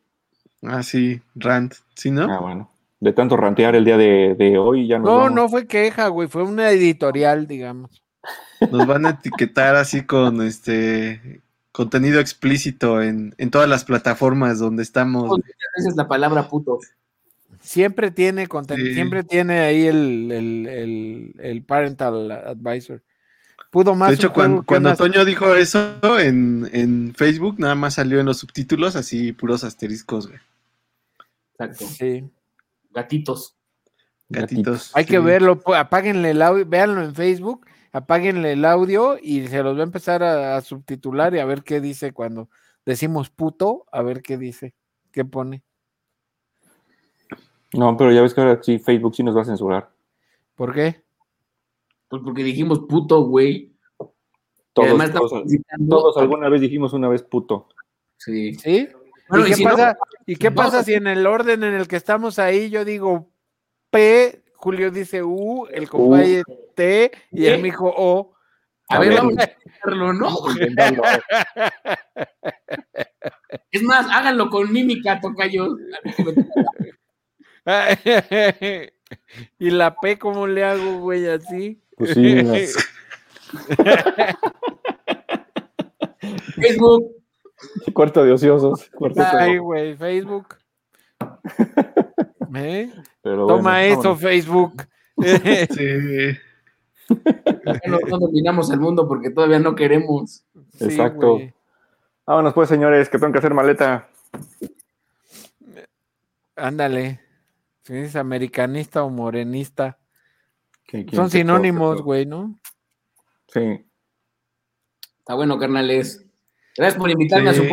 Ah, sí, rant. ¿Sí, no? Ah, bueno. De tanto rantear el día de, de hoy, ya nos No, vamos. no fue queja, güey, fue una editorial, digamos. Nos van a etiquetar así con este contenido explícito en, en todas las plataformas donde estamos. Muchas veces la palabra puto. Siempre tiene conten- Sí. siempre tiene ahí el, el, el, el parental advisor. Pudo más. De hecho, cuando, cuando Toño dijo eso en, en Facebook, nada más salió en los subtítulos así puros asteriscos, güey. Exacto. Sí. Gatitos. Gatitos. Hay sí. que verlo, apáguenle el audio, véanlo en Facebook, apáguenle el audio y se los va a empezar a, a subtitular y a ver qué dice cuando decimos puto, a ver qué dice, qué pone. No, pero ya ves que ahora sí, Facebook sí nos va a censurar. ¿Por qué? Pues porque dijimos puto, güey. Todos, además estamos todos, todos alguna vez dijimos una vez puto. Sí. ¿Sí? Bueno, ¿Y y qué si no- pasa, ¿y qué no, pasa si en el orden en el que estamos ahí yo digo P, Julio dice U, el compadre T y el mijo O? A A ver, ver. vamos a hacerlo, ¿no? [laughs] Es más, háganlo con mímica, tocayo. [laughs] [laughs] [laughs] y la P, ¿cómo le hago, güey? Así. Pues sí, no. [laughs] Facebook. cuarto de ociosos. cuarto Ay, güey, Facebook. [laughs] ¿Eh? pero Toma bueno, eso, vámonos. Facebook. Sí. No, no dominamos el mundo porque todavía no queremos. Sí, Exacto. güey. Vámonos pues, señores, que tengo que hacer maleta. Ándale. Si es americanista o morenista. ¿Quién- quién Son sinónimos, güey, ¿no? Sí. Está bueno, carnales. Gracias por invitarme a su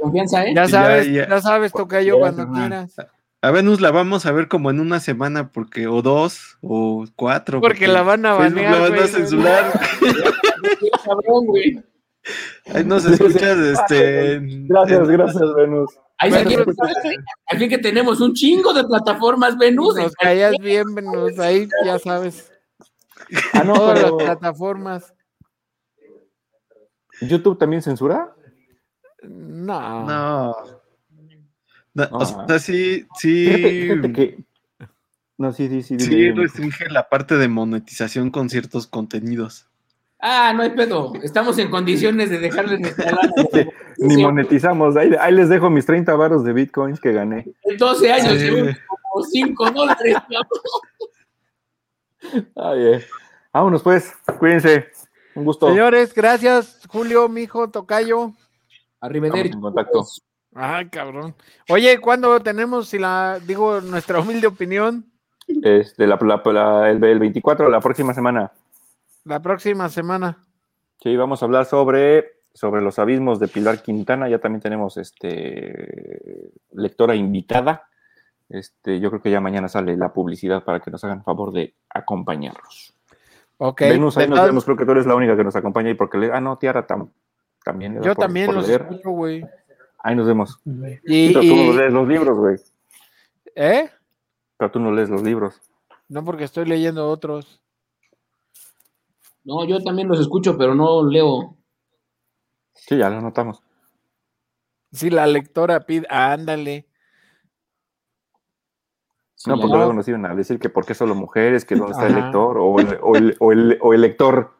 confianza, ¿eh? Ya sabes, ya. ya, sabes, toca yo cuando quieras. A Venus la vamos a ver como en una semana, porque, o dos, o cuatro. Porque la van a Facebook banear, la van a censurar. [laughs] Ahí nos escuchas, [laughs] este. Gracias, gracias, Venus. Ahí se quiere Al fin que tenemos un chingo de plataformas Venus. Nos callas bien, Venus, ahí ya sabes. Ah, no, Todas las plataformas. ¿YouTube también censura? No. No. No, No, o sea, sí, sí. Fíjate, fíjate que... No, sí, sí, sí. dime, Sí dime. restringe la parte de monetización con ciertos contenidos. Ah, no hay pedo. Estamos en condiciones de dejarles nuestra lana. Ni monetizamos. Ahí, ahí les dejo mis 30 varos de bitcoins que gané. En 12 años, Sí. llevo como 5 dólares. eh. Vámonos pues. Cuídense. Un gusto. Señores, gracias, Julio, mijo, tocayo. Arrivederci. En contacto. Ay, cabrón. Oye, ¿cuándo tenemos, si la digo, nuestra humilde opinión? Este, la, la- la- el, el 24, la próxima semana. La próxima semana. Sí, vamos a hablar sobre, sobre los abismos de Pilar Quintana. Ya también tenemos este lectora invitada. Este, yo creo que ya mañana sale la publicidad para que nos hagan favor de acompañarnos. Ok. Venus, ahí nos vemos. Creo que tú eres la única que nos acompaña y porque le, ah, no, Tiara tam- también. Yo por- también por los escucho, güey. Ahí nos vemos. Y, Pero tú no lees los libros, güey. ¿Eh? Pero tú no lees los libros. No, porque estoy leyendo otros. No, yo también los escucho, pero no leo. Sí, ya lo notamos. Si la lectora pide, ándale. Sí, No, porque luego nos iban a decir que por qué solo mujeres, que dónde está el lector o el, o el, o el- o el lector.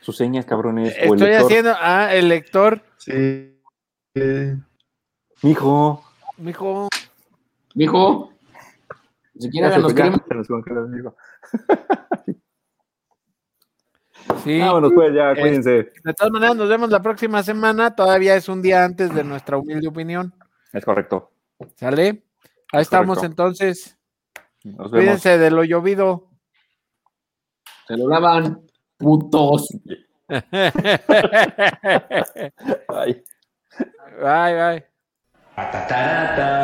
Sus señas, cabrones. o el Estoy lector. haciendo, ah, el lector, Sí. Eh, Mijo. mijo. Mijo, si quieren, se nos el mijo. [laughs] Sí. Vámonos, pues, ya, cuídense. De todas maneras, nos vemos la próxima semana. Todavía es un día antes de nuestra humilde opinión. Es correcto. ¿Sale? Ahí Es estamos correcto. entonces. Nos vemos. Cuídense de lo llovido. Se lo lavan, putos. [laughs] Bye, bye. Patatarata.